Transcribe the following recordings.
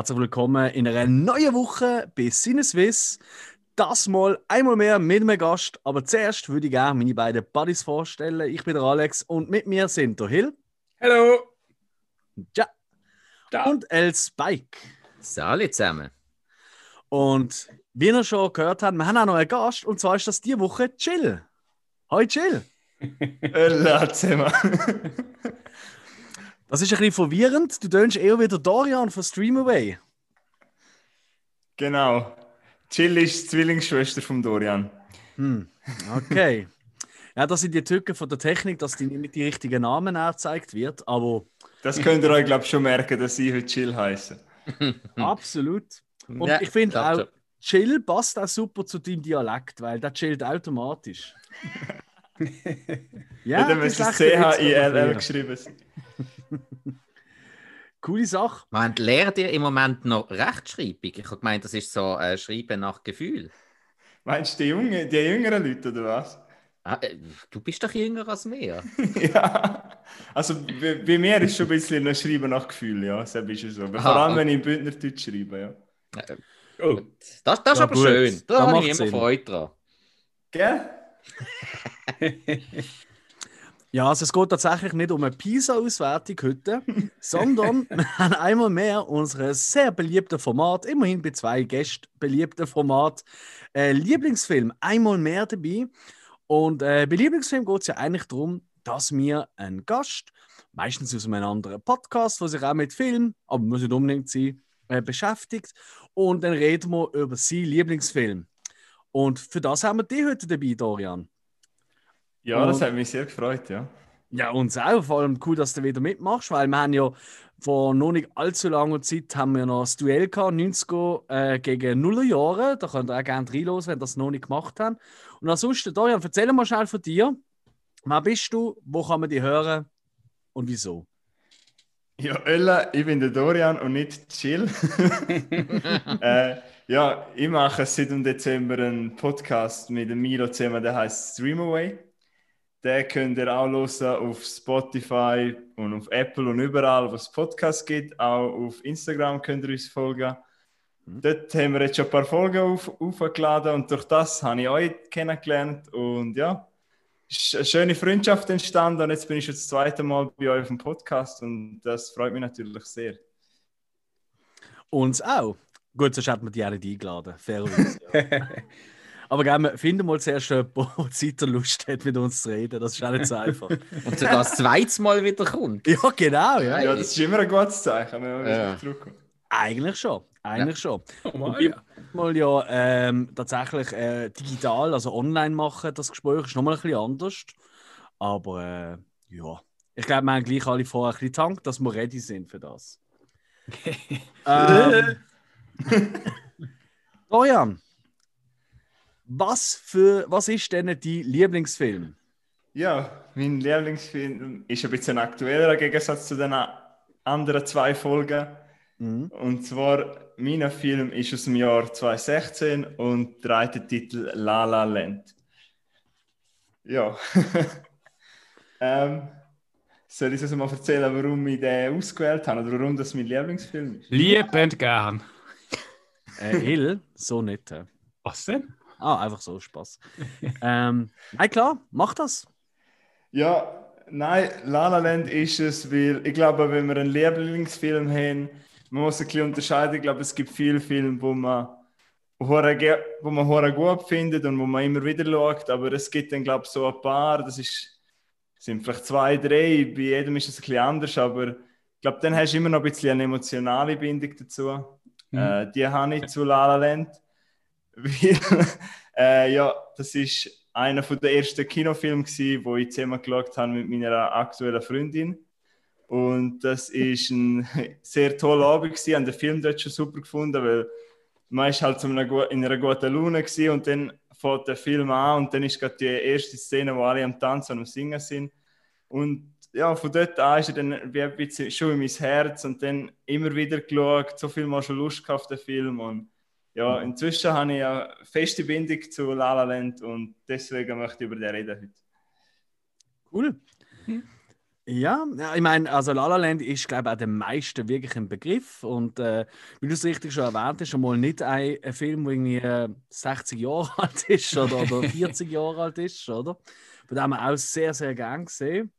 Herzlich willkommen in einer neuen Woche bei Sinneswiss. Das mal einmal mehr mit einem Gast. Aber zuerst würde ich gerne meine beiden Buddies vorstellen. Ich bin der Alex und mit mir sind der Hill. Hallo. Ja. ja. Und El Spike. Salut zusammen. Und wie ihr schon gehört habt, wir haben auch noch einen Gast und zwar ist das diese Woche Chill. Hoi Chill. Hallo zusammen. Das ist ein bisschen verwirrend. Du tönst eher wieder Dorian von Streamaway. Genau. Chill ist die Zwillingsschwester von Dorian. Hm. Okay. ja, das sind die Tücken von der Technik, dass die nicht mit die richtigen Namen angezeigt wird, aber... Das könnt ihr euch, glaube ich, schon merken, dass sie heute Chill heißen. Absolut. Und ja, ich finde auch, Chill passt auch super zu deinem Dialekt, weil der chillt automatisch. ja, dann müsste es C-H-I-L-L geschrieben sein. Coole Sache. Man lernt ihr im Moment noch Rechtschreibung? Ich habe gemeint, das ist so äh, Schreiben nach Gefühl. Meinst du die, Junge, die jüngeren Leute oder was? Ah, äh, du bist doch jünger als mir. ja, also bei, bei, mir ist schon ein bisschen ein Schreiben nach Gefühl, ja. Das ist so. Vor allem, wenn ich im Bündnerdeutsch schreibe, ja. Äh, oh. Das, das ist ja, aber gut. schön. Da habe ich immer Freude dran. Gell? Ja, also es geht tatsächlich nicht um eine PISA-Auswertung heute, sondern wir haben einmal mehr unser sehr beliebtes Format, immerhin bei zwei Gästen beliebten Format, äh, Lieblingsfilm, einmal mehr dabei. Und äh, bei Lieblingsfilm geht es ja eigentlich darum, dass wir einen Gast, meistens aus einem anderen Podcast, der sich auch mit Film, aber muss nicht unbedingt sein, äh, beschäftigt. Und dann reden wir über seinen Lieblingsfilm. Und für das haben wir dich heute dabei, Dorian. Ja, das hat mich sehr gefreut, ja. Ja, uns auch. Vor allem cool, dass du wieder mitmachst, weil wir haben ja vor noch nicht allzu langer Zeit haben wir noch das Duell gehabt, 90er äh, gegen Nuller Jahre. Da könnt ihr auch gerne reinlos, wenn ihr das noch nicht gemacht habt. Und ansonsten, Dorian, erzähl mal schnell von dir. Wer bist du? Wo kann man dich hören? Und wieso? Ja, Ölla, ich bin der Dorian und nicht Chill. äh, ja, ich mache seit dem Dezember einen Podcast mit dem Milo zusammen, der heißt Streamaway. Den könnt ihr auch hören auf Spotify und auf Apple und überall, wo es Podcasts gibt. Auch auf Instagram könnt ihr uns folgen. Mhm. Dort haben wir jetzt schon ein paar Folgen auf, aufgeladen und durch das habe ich euch kennengelernt. Und ja, ist eine schöne Freundschaft entstanden und jetzt bin ich schon das zweite Mal bei euch auf dem Podcast und das freut mich natürlich sehr. Uns auch. Gut, sonst hätten wir die alle eingeladen. Fairerweise. Ja. Aber gerne, finden mal zuerst jemanden, der Zeit und Lust hat, mit uns zu reden. Das ist auch nicht so einfach. und sogar das zweite Mal wieder kommt. Ja, genau. Ja, ja das ist immer ein gutes Zeichen, wenn man ja. Eigentlich schon. Eigentlich ja. schon. Oh, mal, ja. mal ja ähm, tatsächlich äh, digital, also online machen, das Gespräch ist nochmal ein bisschen anders. Aber äh, ja, ich glaube, wir haben gleich alle vorher ein bisschen Tank, dass wir ready sind für das. ähm, Dorian, was, für, was ist denn dein Lieblingsfilm? Ja, mein Lieblingsfilm ist ein bisschen aktueller im Gegensatz zu den anderen zwei Folgen. Mhm. Und zwar, mein Film ist aus dem Jahr 2016 und trägt den Titel La La Land. Ja. ähm, soll ich uns mal erzählen, warum ich den ausgewählt habe oder warum das mein Lieblingsfilm ist? Liebend gern. Äh, Hill, so nicht. Was denn? Ah, einfach so Spaß. ähm, nein, klar, mach das. Ja, nein, La La Land ist es, weil ich glaube, wenn wir einen Lieblingsfilm haben, man muss ein bisschen unterscheiden. Ich glaube, es gibt viele Filme, wo man wo man hure gut findet und wo man immer wieder schaut, aber es gibt dann glaube ich so ein paar, das ist, sind vielleicht zwei, drei, bei jedem ist es ein bisschen anders, aber ich glaube, dann hast du immer noch ein bisschen eine emotionale Bindung dazu. Mhm. Äh, die habe ich zu La La Land. Weil, äh, ja, das ist einer der ersten Kinofilme, gewesen, wo ich zusammen geschaut habe mit meiner aktuellen Freundin. Und das ist ein sehr toller Abend gewesen. Ich habe den Film dort schon super gefunden, weil man ist halt in einer guten Laune gewesen und dann fängt der Film an und dann ist gerade die erste Szene, wo alle am Tanzen und am Singen sind. Und ja, von dort an ist er dann wie ein bisschen schon in mein Herz und dann immer wieder geschaut, so viel mal schon Lust auf den Film und ja, inzwischen habe ich eine feste Bindung zu La La Land und deswegen möchte ich über den reden heute. Cool. Ja, ja, ich meine, also La La Land ist, glaube ich, auch den meisten wirklich ein Begriff. Und äh, wie du es richtig schon erwähnt hast, schon mal nicht ein, ein Film, der irgendwie äh, 60 Jahre alt ist oder, oder 40 Jahre alt ist, oder? Von dem haben wir auch sehr, sehr gern gesehen.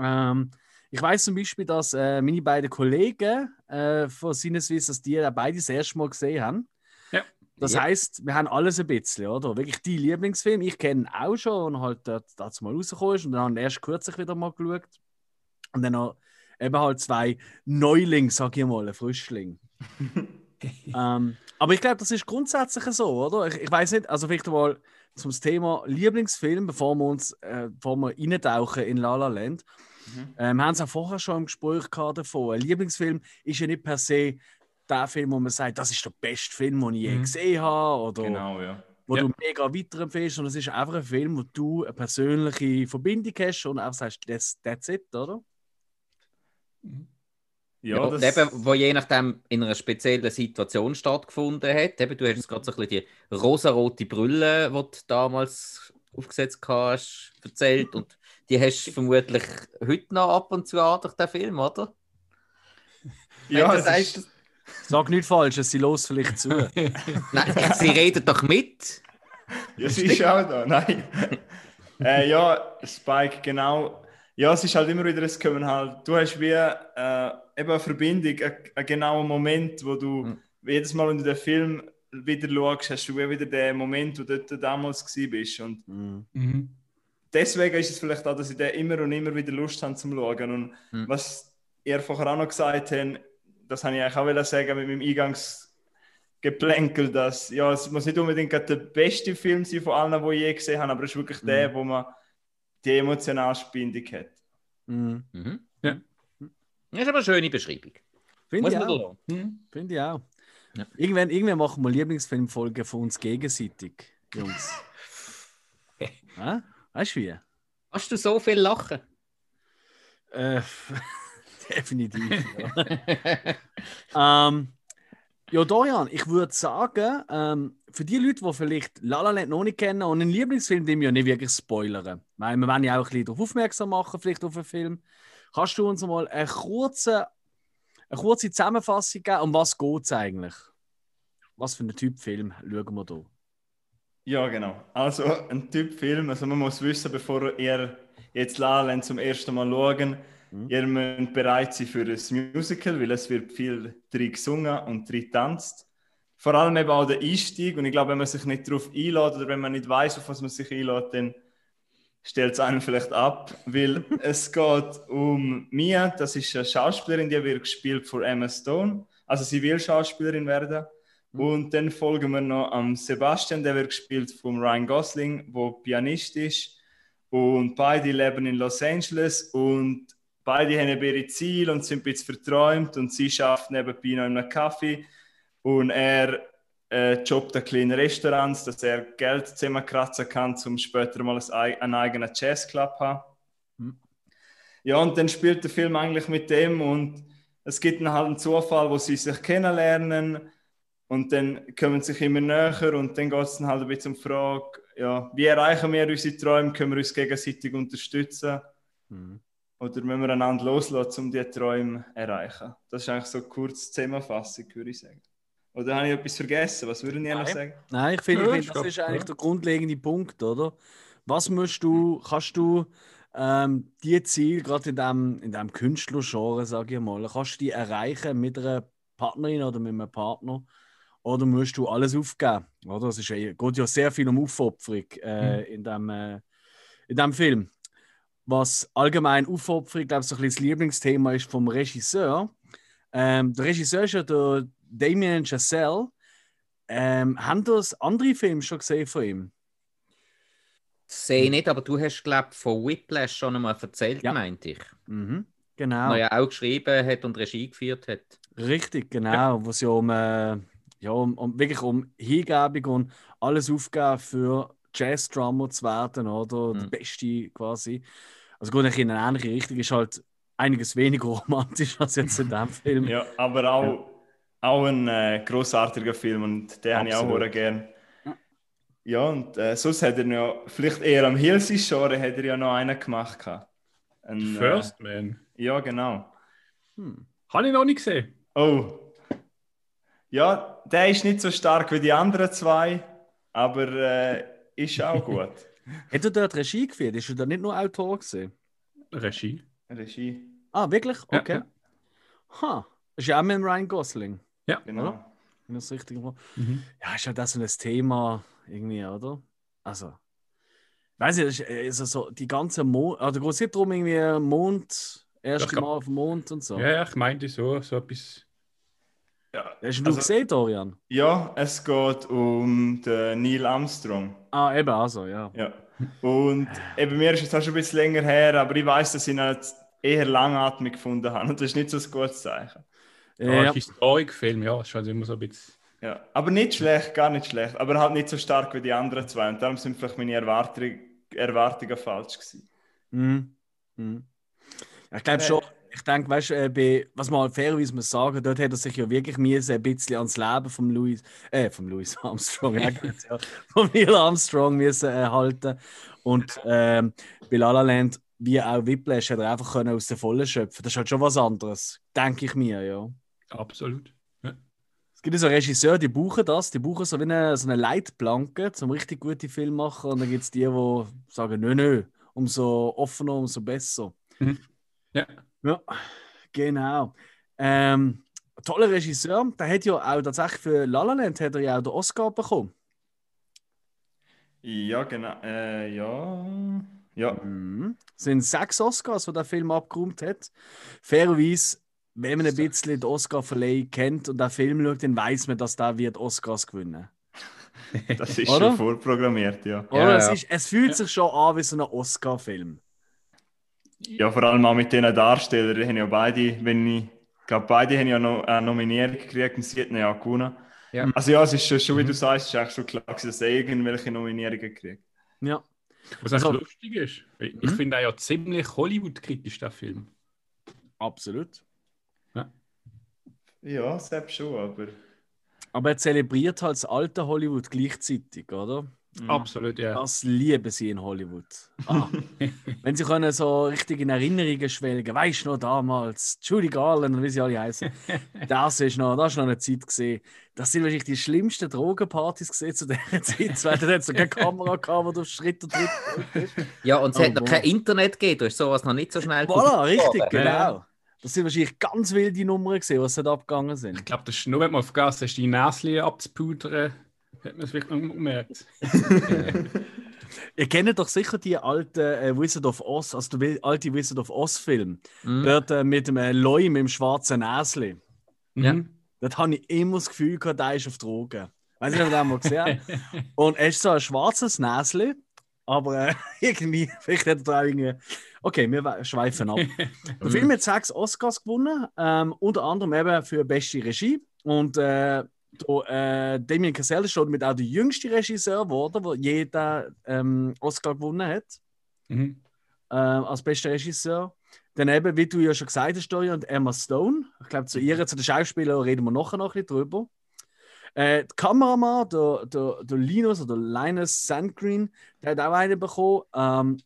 Ähm, ich weiß zum Beispiel, dass äh, meine beiden Kollegen äh, von Sinneswiss, dass die ja beide das erste Mal gesehen haben. Ja. Das Ja. heißt, wir haben alles ein bisschen, oder? Wirklich die Lieblingsfilme. Ich kenne auch schon und halt dort dazu mal rausgekommen ist und dann erst kürzlich wieder mal geschaut. Und dann noch eben halt zwei Neulinge, sag ich mal, ein Frischling. ähm, aber ich glaube, das ist grundsätzlich so, oder? Ich, ich weiß nicht, also vielleicht mal zum Thema Lieblingsfilm, bevor wir uns äh, bevor wir reintauchen in La La Land. Ähm, wir haben es auch vorher schon im Gespräch gehabt davon. Ein Lieblingsfilm ist ja nicht per se der Film, wo man sagt, das ist der beste Film, den ich je Mhm. gesehen habe. Oder Genau, ja. wo Ja. du mega weiterempfehlst. Und es ist einfach ein Film, wo du eine persönliche Verbindung hast und einfach sagst, that's, that's it, oder? Ja, Ja, das, eben, wo je nachdem in einer speziellen Situation stattgefunden hat. Eben, du hast gerade so ein bisschen die rosarote Brille, die du damals aufgesetzt hast, erzählt. Und die hast du vermutlich heute noch ab und zu an durch den Film, oder? ja, es sagst, ist, Sag nichts Falsches, sie los vielleicht zu. Nein, sie redet doch mit. ja, sie ist auch da. Nein. äh, ja, Spike, genau. Ja, es ist halt immer wieder, es kommen halt, du hast wie äh, eben eine Verbindung, einen, einen genauen Moment, wo du Mhm. jedes Mal, wenn du den Film wieder schaust, hast du wie wieder den Moment, wo du dort damals bist. Und Mhm. Mhm. deswegen ist es vielleicht auch, dass ich den immer und immer wieder Lust habe zum Schauen. Und Hm. was ihr vorher auch noch gesagt habt, das habe ich eigentlich auch sagen mit meinem Eingangsgeplänkel, dass ja, es muss nicht unbedingt gerade der beste Film sein von allen, die ich je gesehen habe, aber es ist wirklich der, wo man die emotionalste Bindung hat. Mhm. Mhm. Ja. Das ist aber eine schöne Beschreibung. Finde ich, auch. Mhm. Finde ich auch. Ja. Irgendwann, irgendwann machen wir Lieblingsfilmfolgen von uns gegenseitig, Jungs. Hä? Weißt du wie? Hast du so viel lachen? Äh, definitiv. Ja. ähm, ja, Dorian, ich würde sagen, ähm, für die Leute, die vielleicht La La Land noch nicht kennen und einen Lieblingsfilm, den wir ja nicht wirklich spoilern, weil wir wollen ja auch ein bisschen darauf aufmerksam machen, vielleicht auf einen Film, kannst du uns mal eine kurze, eine kurze Zusammenfassung geben, um was geht es eigentlich? Was für einen Typ Film schauen wir da? Ja, genau. Also ein Typ Film, also man muss wissen, bevor ihr jetzt La zum ersten Mal schauen, Mhm. ihr müsst bereit sein für ein Musical, weil es wird viel drin gesungen und drin tanzt. Vor allem eben auch der Einstieg und ich glaube, wenn man sich nicht darauf einlädt oder wenn man nicht weiß, auf was man sich einlädt, dann stellt es einen vielleicht ab, weil es geht um Mia, das ist eine Schauspielerin, die wird gespielt von Emma Stone, also sie will Schauspielerin werden. Und dann folgen wir noch am Sebastian, der wird gespielt von Ryan Gosling, wo Pianist ist. Und beide leben in Los Angeles und beide haben ihre Ziele und sind ein bisschen verträumt. Und sie schafft nebenbei noch in einem Kaffee. Und er äh, jobbt in kleinen Restaurants, dass er Geld zusammenkratzen kann, um später mal ein, ei- einen eigenen Jazzclub zu haben. Mhm. Ja, und dann spielt der Film eigentlich mit dem und es gibt dann halt einen Zufall, wo sie sich kennenlernen und dann kommen sie sich immer näher und dann geht es dann halt ein bisschen um die Frage, ja, wie erreichen wir unsere Träume, können wir uns gegenseitig unterstützen Mhm. oder müssen wir einander loslassen, um diese Träume zu erreichen. Das ist eigentlich so eine kurze Zusammenfassung, würde ich sagen. Oder habe ich etwas vergessen? Was würden ihr noch sagen? Nein, ich finde, Ja, ich das gut, ist eigentlich der grundlegende Punkt, oder? Was musst du, kannst du ähm, die Ziele, gerade in dem, in dem Künstlergenre, sage ich mal, kannst du die erreichen mit einer Partnerin oder mit einem Partner? Oder musst du alles aufgeben? Oder? Es ist ja, geht ja sehr viel um Aufopferung äh, in, dem, äh, in dem Film. Was allgemein Aufopferung, glaube ich, so ein bisschen das Lieblingsthema ist vom Regisseur. Ähm, der Regisseur ist ja der Damien Chazelle. Ähm, haben das andere Filme schon gesehen von ihm? Sehe ich nicht, aber du hast, glaube ich, von Whiplash schon einmal erzählt, Ja. meinte ich. Mhm, genau. Der ja auch geschrieben hat und Regie geführt hat. Richtig, genau. Wo es ja um, äh, ja, um, um wirklich um Hingebung und alles aufgeben für Jazz-Drummer zu werden, oder? Der Mhm. Beste quasi. Also gut, in eine ähnliche Richtung ist halt einiges weniger romantisch als jetzt in dem Film. Ja, aber auch, auch ein äh, großartiger Film und den habe ich auch sehr gern. Ja, und äh, sonst hat er ja, vielleicht eher am Hilsi-Genre, hat er ja noch einen gemacht. Ein, First Man. Äh, ja, genau. Hm. Habe ich noch nicht gesehen. Oh. Ja, der ist nicht so stark wie die anderen zwei, aber äh, ist auch gut. Hat er dort Regie geführt? Ist er da nicht nur Autor gesehen? Regie. Regie. Ah, wirklich? Ja, Okay. ja. Ha. Ist ja auch mit Ryan Gosling. Genau. Oder? Wenn ich das richtig. Mhm. Ja, ist ja das so ein Thema irgendwie, oder? Also, weiß ich, das ist äh, also so die ganze Mond, also geht es nicht darum, irgendwie Mond, erste Ja, Mal auf dem Mond und so. Ja, ja, ich meinte so, so etwas. Ja, Hast du also- gesehen, Dorian? ja, es geht um den Neil Armstrong. Ah, eben, also, ja. Ja. Und eben mir ist es auch schon ein bisschen länger her, aber ich weiß, dass ich ihn halt eher langatmig gefunden habe. Und das ist nicht so ein gutes Zeichen. Ja, Ja, ja. Historikfilm, ja, ist also immer so ein bisschen. Ja. Aber nicht schlecht, gar nicht schlecht. Aber halt nicht so stark wie die anderen zwei. Und darum sind vielleicht meine Erwartungen, Erwartungen falsch gewesen. Mhm. Mhm. Ich glaube Äh. schon, ich denke, weißt du, äh, bei- was man fairerweise muss sagen, dort hat er sich ja wirklich müssen, ein bisschen ans Leben vom Louis, äh, vom Louis Armstrong, ja, vom Neil Armstrong müssen äh, halten. Und ähm, bei La La Land, wie auch Whiplash, hat er einfach können aus der Vollen schöpfen. Das ist halt schon was anderes, denke ich mir, ja. Absolut. Es gibt ja so Regisseure, die buchen das, die buchen so wie eine, so eine Leitplanke, zum richtig gute Film machen. Und dann gibt es die, die sagen, nö, nö, umso offener, umso besser. Mhm. Ja. Ja, genau. Ähm, toller Regisseur, der hat ja auch tatsächlich für La La Land hat er ja auch den Oscar bekommen. Ja, genau. Äh, ja. Ja. Mhm. Es sind sechs Oscars, die der Film abgeräumt hat. Fairerweise, wenn man ein bisschen den Oscar-Verleih kennt und den Film schaut, dann weiß man, dass der wird Oscars gewinnen Das ist Oder? schon vorprogrammiert, ja. Oder? Ja, es, ja. ist, es fühlt sich schon an wie so ein Oscar-Film. Ja, vor allem auch mit diesen Darstellern. Die haben ja beide, wenn ich glaube, beide haben ja noch eine Nominierung gekriegt und sie hätten ja auch gewonnen. Ja. Also ja, es ist schon, schon wie du sagst, es ist eigentlich schon klar, gewesen, dass er irgendwelche Nominierungen kriegt. Ja. Was Also- lustig ist, ich Mhm. finde auch ja ziemlich Hollywood-kritisch, der Film. Absolut. Ja, selbst schon, aber. Aber er zelebriert halt das alte Hollywood gleichzeitig, oder? Mhm. Absolut, ja. Das lieben sie in Hollywood. Ah. Wenn sie können so richtig in Erinnerungen schwelgen, weißt du noch damals, Judy Garland und wie sie alle heißen. Das ist noch, das ist noch eine Zeit gesehen. Das sind wahrscheinlich die schlimmsten Drogenpartys gesehen zu dieser Zeit, weil da hat so keine Kamera gehabt, wo du auf Schritt und Tritt. Ja, und es Oh, hat noch wow. kein Internet gegeben, du hast sowas noch nicht so schnell Voilà, richtig, genau. Das sind wahrscheinlich ganz wilde Nummern gesehen, was da abgegangen sind. Ich glaube, das ist nur, wenn man vergessen hast, die Näschen abzupudern, hat man es wirklich noch gemerkt. Ihr kennt doch sicher die alten äh, Wizard of Oz, also die alte Wizard of Oz-Film. Mhm. Dort äh, mit dem äh, Loi mit dem schwarzen Näsli. Ja. Mhm. Dort habe ich immer das Gefühl gehabt, der ist auf Drogen. Weiß nicht, ob ihr das mal gesehen. Und er ist so ein schwarzes Näsli, aber äh, irgendwie, vielleicht hat er da auch irgendwie. Okay, wir we- schweifen ab. Der Film hat sechs Oscars gewonnen, ähm, unter anderem eben für beste Regie. Und äh, da, äh, Damien Chazelle ist schon mit auch der jüngste Regisseur geworden, der jeder ähm, Oscar gewonnen hat Mhm. ähm, als bester Regisseur. Dann eben, wie du ja schon gesagt hast, Dorian, und Emma Stone. Ich glaube, zu ihr, zu den Schauspielern, reden wir nachher noch ein bisschen drüber. Äh, der Kameramann, der, der, der Linus oder Linus Sandgreen, der hat auch einen bekommen. Ähm,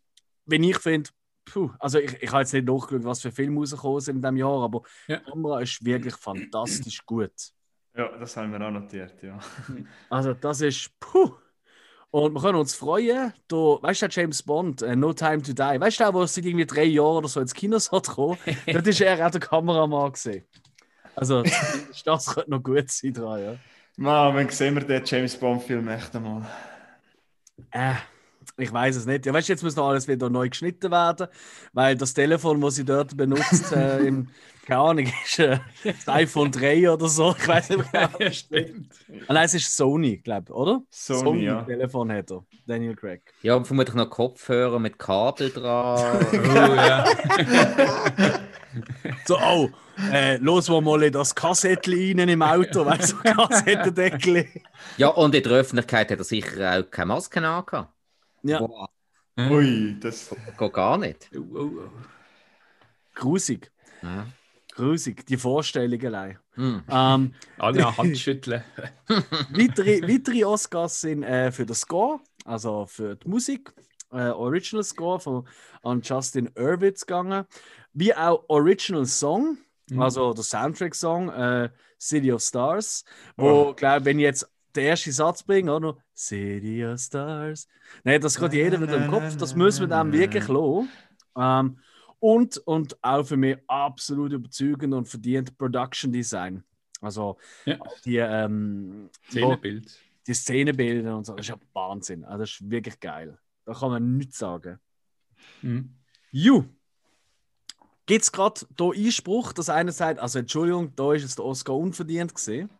wenn ich finde, puh, also ich, ich habe jetzt nicht nachgeschaut, was für Filme rausgekommen sind in diesem Jahr, aber Ja. die Kamera ist wirklich fantastisch gut. Ja, das haben wir auch notiert, ja. Also das ist puh. Und wir können uns freuen, da, weißt du, James Bond, äh, No Time to Die, weißt du, wo seit irgendwie drei Jahren oder so ins Kino hat gekommen, dort ist er auch der Kameramann gesehen. Also das könnte noch gut sein dran, ja. Mann, wann sehen wir den James Bond-Film echt einmal? Äh, ich weiß es nicht. Ja, weißt du, jetzt muss noch alles wieder neu geschnitten werden, weil das Telefon, das sie dort benutzt, äh, im, keine Ahnung, ist äh, das iPhone 3 oder so. Ich weiß nicht mehr. ja, stimmt. Ah, nein, es ist Sony, glaube ich, oder? Sony, ja. Telefon hat er, Daniel Craig. Ja, und vermutlich noch Kopfhörer mit Kabel dran. Oh, ja. So, oh, äh, los wir mal in das Kassettchen rein im Auto, weißt du, so Kassettendeckel. ja, und in der Öffentlichkeit hat er sicher auch keine Maske angehabt. Ja, Boah, Ui, das. geht gar nicht. Oh, oh, oh. grusig. Ja. Grusig, die Vorstellung allein. Hm. Ähm, Alle Hand schütteln. weitere, weitere Oscars sind äh, für den Score, also für die Musik. äh, Original Score von, an Justin Irwitz gegangen, wie auch Original Song, Mhm. also der Soundtrack-Song äh, City of Stars, wo, Oh. glaube wenn ich jetzt den ersten Satz bringe, auch noch City of Stars. Nein, das geht jeder wieder im Kopf, das muss man dann wirklich lassen. Ähm, und, und auch für mich absolut überzeugend und verdient Production Design. Also Ja. die, ähm, Szenenbild. die Szenebilder und so, das ist ja Wahnsinn. Also das ist wirklich geil. Da kann man nichts sagen. Mhm. Ju, gibt es gerade hier Einspruch, dass einer sagt, also Entschuldigung, da ist es der Oscar unverdient gesehen.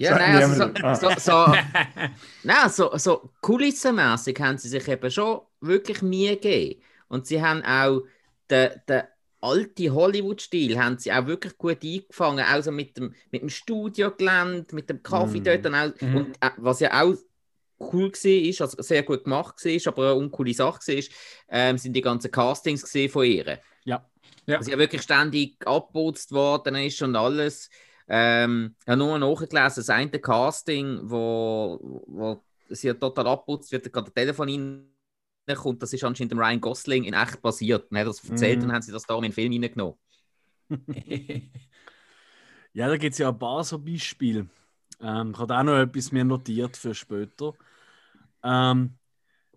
Ja, Sagt nein, also so. Ah. so, so, nein, so, so kulissenmässig haben sie sich eben schon wirklich Mühe gegeben. Und sie haben auch den, den alten Hollywood-Stil haben sie auch wirklich gut eingefangen, also mit dem, mit dem Studiogelände, mit dem Kaffee Mm. dort. Und, auch, Mhm. und äh, was ja auch cool war, also sehr gut gemacht war, aber eine uncoole Sache war, ähm, sind die ganzen Castings gesehen von ihr. Ja. Ja. Also ja wirklich ständig abgeputzt worden ist und alles. Ähm, ich habe nur nachgelesen, das eine Casting, wo, wo sie total abputzt wird, gerade ein Telefon reinkommt, das ist anscheinend dem Ryan Gosling in echt passiert. Hat er das erzählt Mhm. und haben sie das da in den Film reingenommen. Ja, da gibt es ja ein paar so Beispiele. Ähm, ich habe auch noch etwas mir notiert für später. Ähm,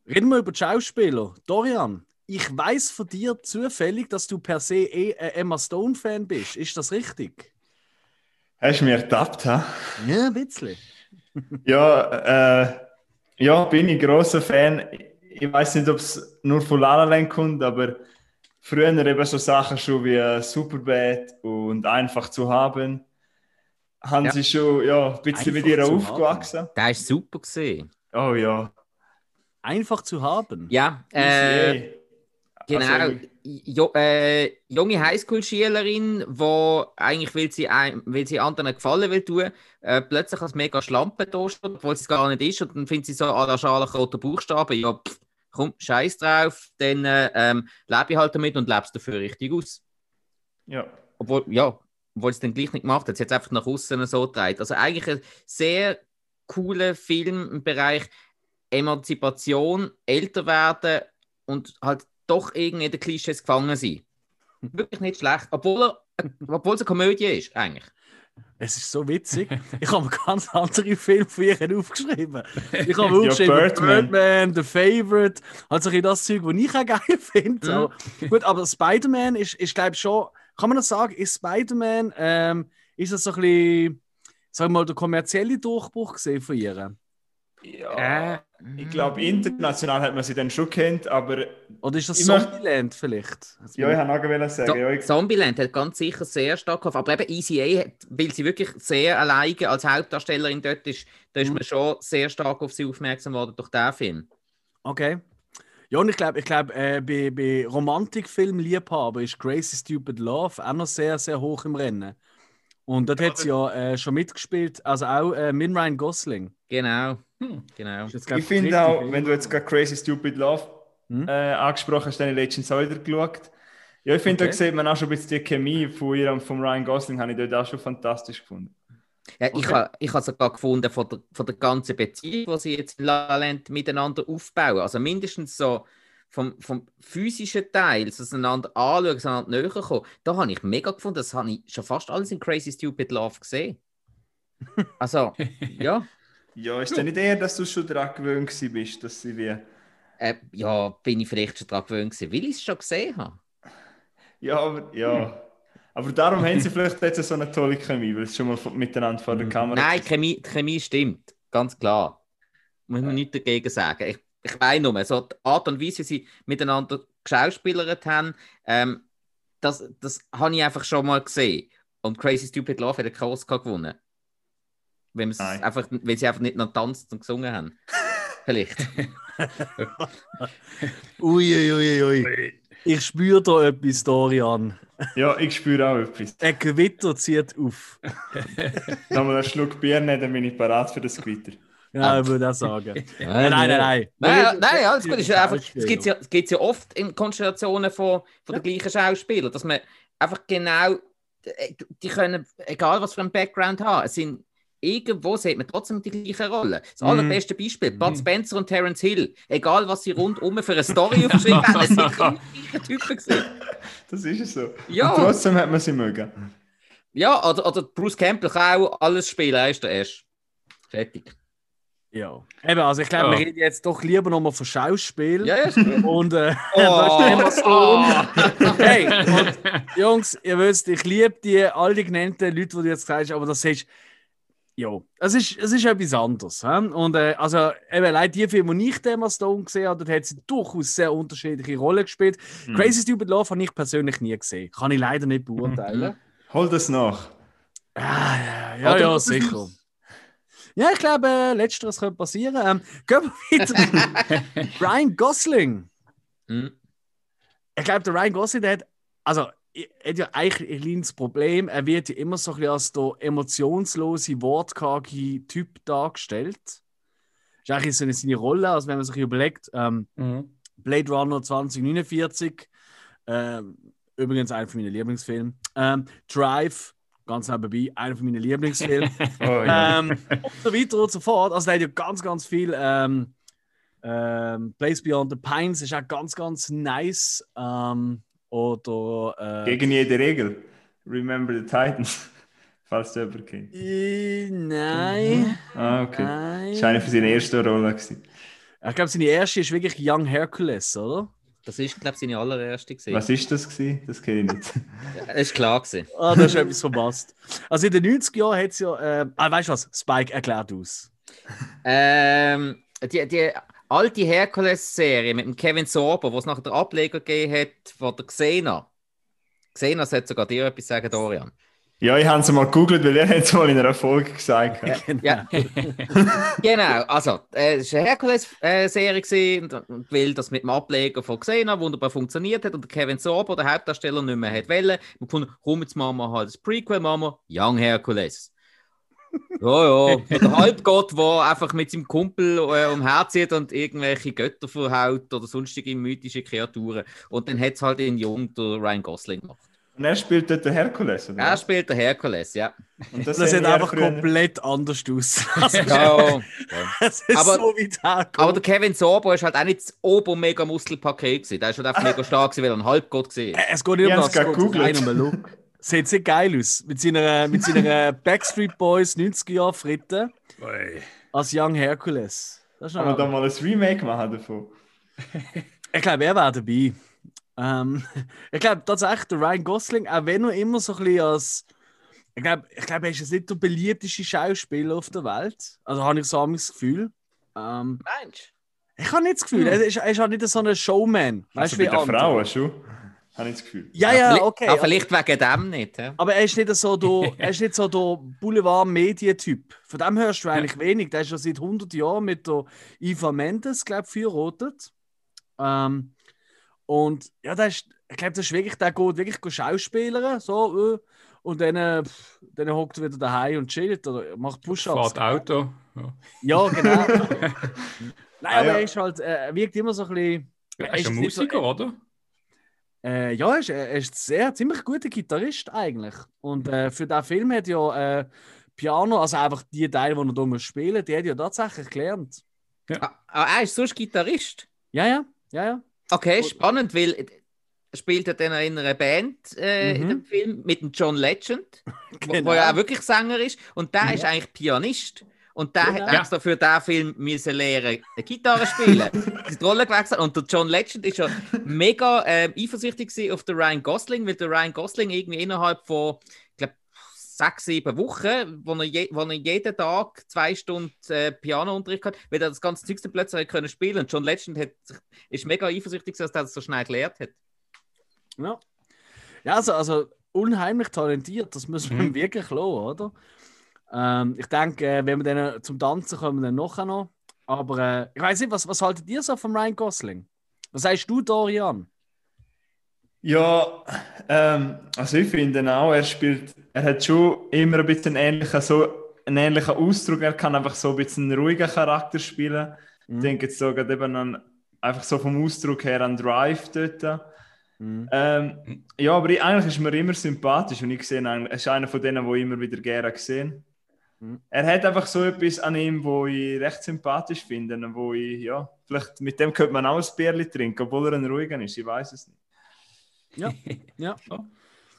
reden wir über die Schauspieler. Dorian, ich weiß von dir zufällig, dass du per se eh ein Emma Stone-Fan bist. Ist das richtig? Hast du mich ertappt, ha? Ja, ein bisschen. Ja, äh, ja, bin ich großer Fan. Ich weiß nicht, ob es nur von La La Land kommt, aber früher eben so Sachen schon wie äh, Superbad und Einfach zu haben, haben Ja. sie schon ja, ein bisschen mit Einfach ihr zu aufgewachsen. Der ist super gesehen. Oh ja. Einfach zu haben. Ja, äh. Genau, Also, jo, äh, junge Highschool-Schülerin, die eigentlich, will sie, ein- will sie anderen gefallen will tun, äh, plötzlich als mega Schlampe da steht, obwohl sie es gar nicht ist. Und dann findet sie so an der scharlachroten Buchstaben, ja, pff, komm, scheiß drauf, dann äh, ähm, lebe ich halt damit und lebst dafür richtig aus. ja. Obwohl, ja, obwohl es dann gleich nicht gemacht hat. Sie hat es einfach nach außen so gedreht. Also eigentlich ein sehr cooler Film im Bereich Emanzipation, älter werden und halt doch irgendwie in den Klischees gefangen sein. Wirklich nicht schlecht. Obwohl, er, obwohl es eine Komödie ist, eigentlich. Es ist so witzig. Ich habe einen ganz anderen Film von ihr aufgeschrieben. Ich habe aufgeschrieben Birdman. Birdman, The Favorite, also das Zeug, was ich auch geil finde. So. Gut, aber Spider-Man ist, ist glaube ich, schon, kann man das sagen, ist Spider-Man, ähm, ist das so ein bisschen, sag mal, der kommerzielle Durchbruch gesehen von ihr? Ja. Äh, Ich glaube, international hat man sie dann schon kennt, aber Oder ist das möchte- Zombieland vielleicht? Jetzt ja, ich habe wollen sagen, So, ja, ich, Zombieland hat ganz sicher sehr stark gehofft. Aber eben Easy A, hat, weil sie wirklich sehr alleine als Hauptdarstellerin dort ist, da ist Mhm. man schon sehr stark auf sie aufmerksam worden durch diesen Film. Okay. Ja, und ich glaube, ich glaub, äh, bei, bei Romantikfilm-Liebhaber ist Crazy Stupid Love auch noch sehr, sehr hoch im Rennen. Und dort hat sie ja äh, schon mitgespielt, also auch äh, mit Ryan Gosling. Genau. Hm. genau. Jetzt, glaub ich finde auch, Film. wenn du jetzt gerade Crazy Stupid Love Hm? äh, angesprochen hast, dann habe ich letztens auch wieder geschaut. Ja, ich finde, Okay. da sieht man auch schon ein bisschen die Chemie von ihr und von Ryan Gosling, habe ich dort auch schon fantastisch gefunden. Ja, ich Okay. habe ich ha sogar gefunden von der, von der ganzen Beziehung, die sie jetzt in La Land miteinander aufbauen. Also mindestens so vom, vom physischen Teil, so einander anschauen, einander näher kommen. Da habe ich mega gefunden. Das habe ich schon fast alles in Crazy Stupid Love gesehen. Also, ja. Ja, ist denn nicht eher, dass du schon daran gewöhnt bist, dass sie wie... Äh, ja, bin ich vielleicht schon daran gewöhnt gewesen, weil ich es schon gesehen habe. Ja, aber, ja. Aber darum haben sie vielleicht jetzt so eine tolle Chemie, weil sie schon mal miteinander vor der Kamera Nein, die Chemie, die Chemie stimmt, ganz klar. Muss man nichts dagegen sagen. Ich, ich meine nur, so die Art und Weise, wie sie miteinander geschauspielert haben, ähm, das, das habe ich einfach schon mal gesehen. Und Crazy Stupid Love hat einen Oscar gewonnen. Wenn einfach, weil sie einfach nicht noch tanzt und gesungen haben. Vielleicht. Uiuiuiui. Ui, ui. Ich spüre da etwas, Dorian. Ja, ich spüre auch etwas. Ein Gewitter zieht auf. Nochmal einen Schluck Bier nehmen, dann bin ich parat für das Gewitter. Ja, ich würde auch sagen. Nein, Nein, nein, nein. nein. Nein, nein, alles gut. Es, ist einfach, es Schauspieler. gibt ja, es gibt's ja oft in Konstellationen von, von den gleichen Schauspielern, dass man einfach genau, äh, die können, egal was für einen Background haben, es sind irgendwo sieht man trotzdem die gleiche Rolle. Das Mhm. allerbeste Beispiel, Bud Spencer und Terence Hill. Egal, was sie rundum für eine Story aufgeschrieben haben, es sind immer die gleichen Typen gewesen. Das ist es so. Ja. Und trotzdem hat man sie mögen. Ja, oder, oder Bruce Campbell kann auch alles spielen, er ist der Erste. Fertig. Ja. Eben, also ich glaube, Ja. wir reden jetzt doch lieber nochmal von Schauspiel. Ja, ja, gut. Und äh, Oh. da ist Emma Stone. hey, und Jungs, ihr wisst, ich liebe die, all die genannten Leute, die du jetzt gesagt hast, aber das ist. Ja, es ist, es ist etwas anderes. hä? Und äh, also, eben, allein die Filme, die ich Emma Stone gesehen habe, dort hat sie durchaus sehr unterschiedliche Rollen gespielt. Crazy Stupid Love habe ich persönlich nie gesehen. Kann ich leider nicht beurteilen. Hol das nach. Ah, ja, ja, ja, ist sicher. Ja, ich glaube, letzteres könnte passieren. Ähm, gehen wir weiter. Ryan Gosling. Mhm. Ich glaube, der Ryan Gosling, der hat, also, er hat ja eigentlich ein kleines Problem. Er wird ja immer so ein bisschen als der emotionslose, wortkarge Typ dargestellt. Das ist eigentlich so eine, seine Rolle, also wenn man sich überlegt, ähm, Mhm. Blade Runner 2049, ähm, übrigens einer von meinen Lieblingsfilmen. Ähm, Drive, ganz nebenbei, einer von meinen Lieblingsfilmen. Oh, ja. ähm, und so weiter und so fort. Also, der hat ja ganz, ganz viel. Ähm, ähm, Place Beyond the Pines ist auch ganz, ganz nice. Ähm, oder. Äh, Gegen jede Regel. Remember the Titans. Falls du jemanden kennst. äh, nein. Ah, okay. Nein. Das war eine von seinen ersten Rollen. Gewesen. Ich glaube, seine erste ist wirklich Young Hercules, oder? Das ist, glaube ich, seine allererste. Gewesen. Was ist das? Gewesen? Das kenne ich nicht. Ja, Das ist klar gewesen. Ah, da ist etwas verpasst. Also in den 90er Jahren hat es ja. Äh, ah, weißt du was? Spike erklärt aus. Ähm, die, die alte Herkules-Serie mit dem Kevin Sorbo, wo es nachher den Ableger gegeben hat von der Xena. Xena sollte sogar dir etwas sagen, Dorian. Ja, ich habe es mal gegoogelt, weil er hat es mal in einer Folge gesagt. hat. Ja. genau, also, äh, es war eine Herkules-Serie und, und weil das mit dem Ableger von Xena wunderbar funktioniert hat und der Kevin Sorbo, der Hauptdarsteller, nicht mehr hat wollen, wir gefunden, komm, jetzt machen wir halt das Prequel, machen wir Young Hercules. Ja, ja, Und der Halbgott, der einfach mit seinem Kumpel äh, umherzieht und irgendwelche Götter verhaut oder sonstige mythische Kreaturen. Und dann hat es halt in Jung der Ryan Gosling gemacht. Und er spielt dort den Herkules, oder? Er spielt der Herkules, ja. Und Das haben sieht einfach früher- komplett anders aus. Also, ja. es ist Aber- so weit hergekommen. Aber der Kevin Sorbo ist halt auch nicht das Ober-Mega-Muskelpaket gewesen. Der ist halt einfach mega stark gewesen, weil er ein Halbgott war. Es geht nicht Ich um das, es geht um einen Look. Sieht sehr geil aus. Mit seiner, mit seiner Backstreet Boys 90er-Jahre Fritte Ui. als Young Hercules. Das ist Kann man da mal ein Remake machen davon? ich glaube, er wäre dabei. Ähm, ich glaube tatsächlich, der Ryan Gosling, auch wenn er immer so ein bisschen als. Ich glaube, ich glaube, er ist jetzt nicht der beliebteste Schauspieler auf der Welt. Also habe ich so das Gefühl. Ähm, Mensch. ich habe nicht das Gefühl, er, ist, er ist halt nicht so ein Showman. Weißt Also du, bei wie den andere. Frauen schon. Habe ich das Gefühl. Ja, ja, okay. Ah, vielleicht wegen dem nicht. Ja? Aber er ist nicht so der, er ist nicht so der Boulevard-Medien-Typ. Von dem hörst du eigentlich wenig. Der ist schon seit 100 Jahren mit der Eva Mendes, glaube ich, verheiratet. Ähm, und ja, der ist, ich glaube, das ist wirklich, der geht wirklich go Schauspielern, so, äh, und dann, äh, pff, dann hockt er wieder daheim und chillt oder macht Push-Ups. Fahrt Auto. Ja. Ja, genau. Nein, Ah, aber ja. er ist halt, er wirkt immer so ein bisschen. Er ist ein nicht so- Musiker, oder? Äh, ja, er ist, er ist ein sehr ziemlich guter Gitarrist eigentlich. Und äh, für diesen Film hat ja äh, Piano, also einfach die Teile, die er da muss spielen, die hat ja tatsächlich gelernt. Ah, ah, er ist sonst Gitarrist. Ja, ja, ja, ja. Okay, Gut. spannend, weil er spielt ja dann in einer Band äh, in Mhm. dem Film mit dem John Legend, wo, Genau. wo ja auch wirklich Sänger ist. Und der ist eigentlich Pianist. Und der Genau. hat extra für diesen Film müssen lernen, eine Gitarre spielen. die Rolle gewechselt. Und der John Legend ist ja mega ähm, eifersüchtig auf den Ryan Gosling, weil der Ryan Gosling irgendwie innerhalb von, ich glaube, sechs, sieben Wochen, wo er, je, wo er jeden Tag zwei Stunden äh, Pianounterricht hat, weil er das ganze Zeug dann plötzlich können spielen Und John Legend hat, ist mega eifersüchtig, gewesen, dass er das so schnell gelernt hat. Ja, ja also, also unheimlich talentiert, das muss man Mhm. wirklich lassen, oder? Ähm, ich denke, äh, wenn wir dann zum Tanzen kommen, dann nachher noch. Aber äh, ich weiß nicht, was, was haltet ihr so von Ryan Gosling? Was sagst du, Dorian? Ja, ähm, also ich finde auch, er spielt, er hat schon immer ein bisschen ähnlichen, so einen ähnlichen Ausdruck. Er kann einfach so ein bisschen einen ruhigen Charakter spielen. Mhm. Ich denke jetzt sogar eben an, einfach so vom Ausdruck her an Drive dort. Mhm. Ähm, ja, aber ich, eigentlich ist mir immer sympathisch und ich sehe ihn eigentlich, er ist einer von denen, die ich immer wieder gerne gesehen. Mhm. Er hat einfach so etwas an ihm, wo ich recht sympathisch finde. und Wo ich, ja, vielleicht mit dem könnte man auch ein Bierli trinken, obwohl er ein ruhiger ist. Ich weiß es nicht. Ja. ja.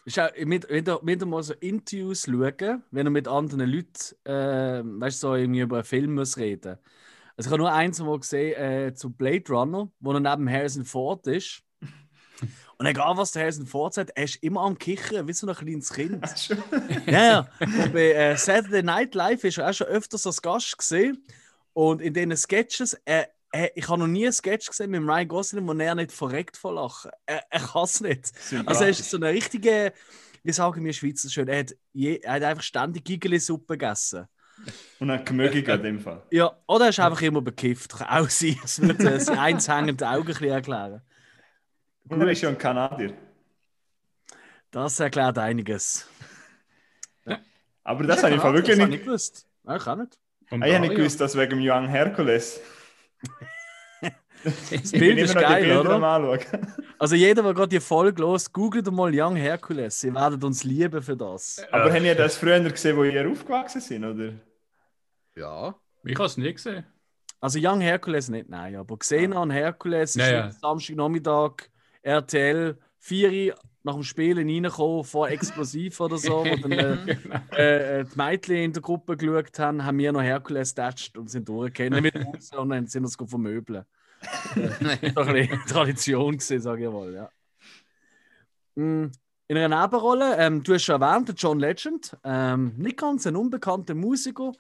Ist auch mit, wieder, wieder mal so Interviews schauen, wenn er mit anderen Leuten, äh, weißt du, so irgendwie über einen Film muss reden. Also ich habe nur eins mal gesehen äh, zu Blade Runner, wo er neben Harrison Ford ist. Und egal was der Harrison Ford sagt, er ist immer am Kichern, wie so ein kleines Kind. ja, ja. Und bei äh, Saturday Night Live ist er auch schon öfters als Gast gesehen. Und in diesen Sketches, äh, äh, ich habe noch nie einen Sketch gesehen mit Ryan Gosling, wo er nicht verreckt vor Lachen. Er, er kann es nicht. Also er ist so eine richtige, wie sagen wir Schweizer schön, er hat, je, er hat einfach ständig Gigeli-Suppe gegessen. Und ein Gemögiger in dem Fall. Ja, oder er ist einfach immer bekifft. Kann auch sein. Das würde äh, sein eins hängende Auge ein bisschen erklären. Und er ist ja ein Kanadier. Das erklärt einiges. Aber das habe ich wirklich das nicht. nicht gewusst. Ja, ich auch nicht. Und Ah, ich habe nicht gewusst, dass wegen dem Young Hercules. Das Bild ist geil, oder? Also jeder, der gerade die Folge los, googelt mal Young Hercules. Sie werden uns lieben für das. Aber habt ihr das früher gesehen, wo ihr aufgewachsen sind, oder? Ja. Ich habe es nie gesehen. Also Young Hercules nicht, nein. Aber Xena und Hercules Ja, ist ja. Samstagnachmittag RTL 4 nach dem Spielen reingekommen, vor Explosiv oder so, wo dann äh, äh, äh, die Mädchen in der Gruppe geschaut haben, haben wir noch Hercules getatscht und sind durchgegangen mit raus und dann sind wir es vermöbeln. Das war ein bisschen Tradition, sage ich mal. Ja. Mm, In einer Nebenrolle, ähm, du hast schon erwähnt, John Legend, ähm, nicht ganz ein unbekannter Musiker.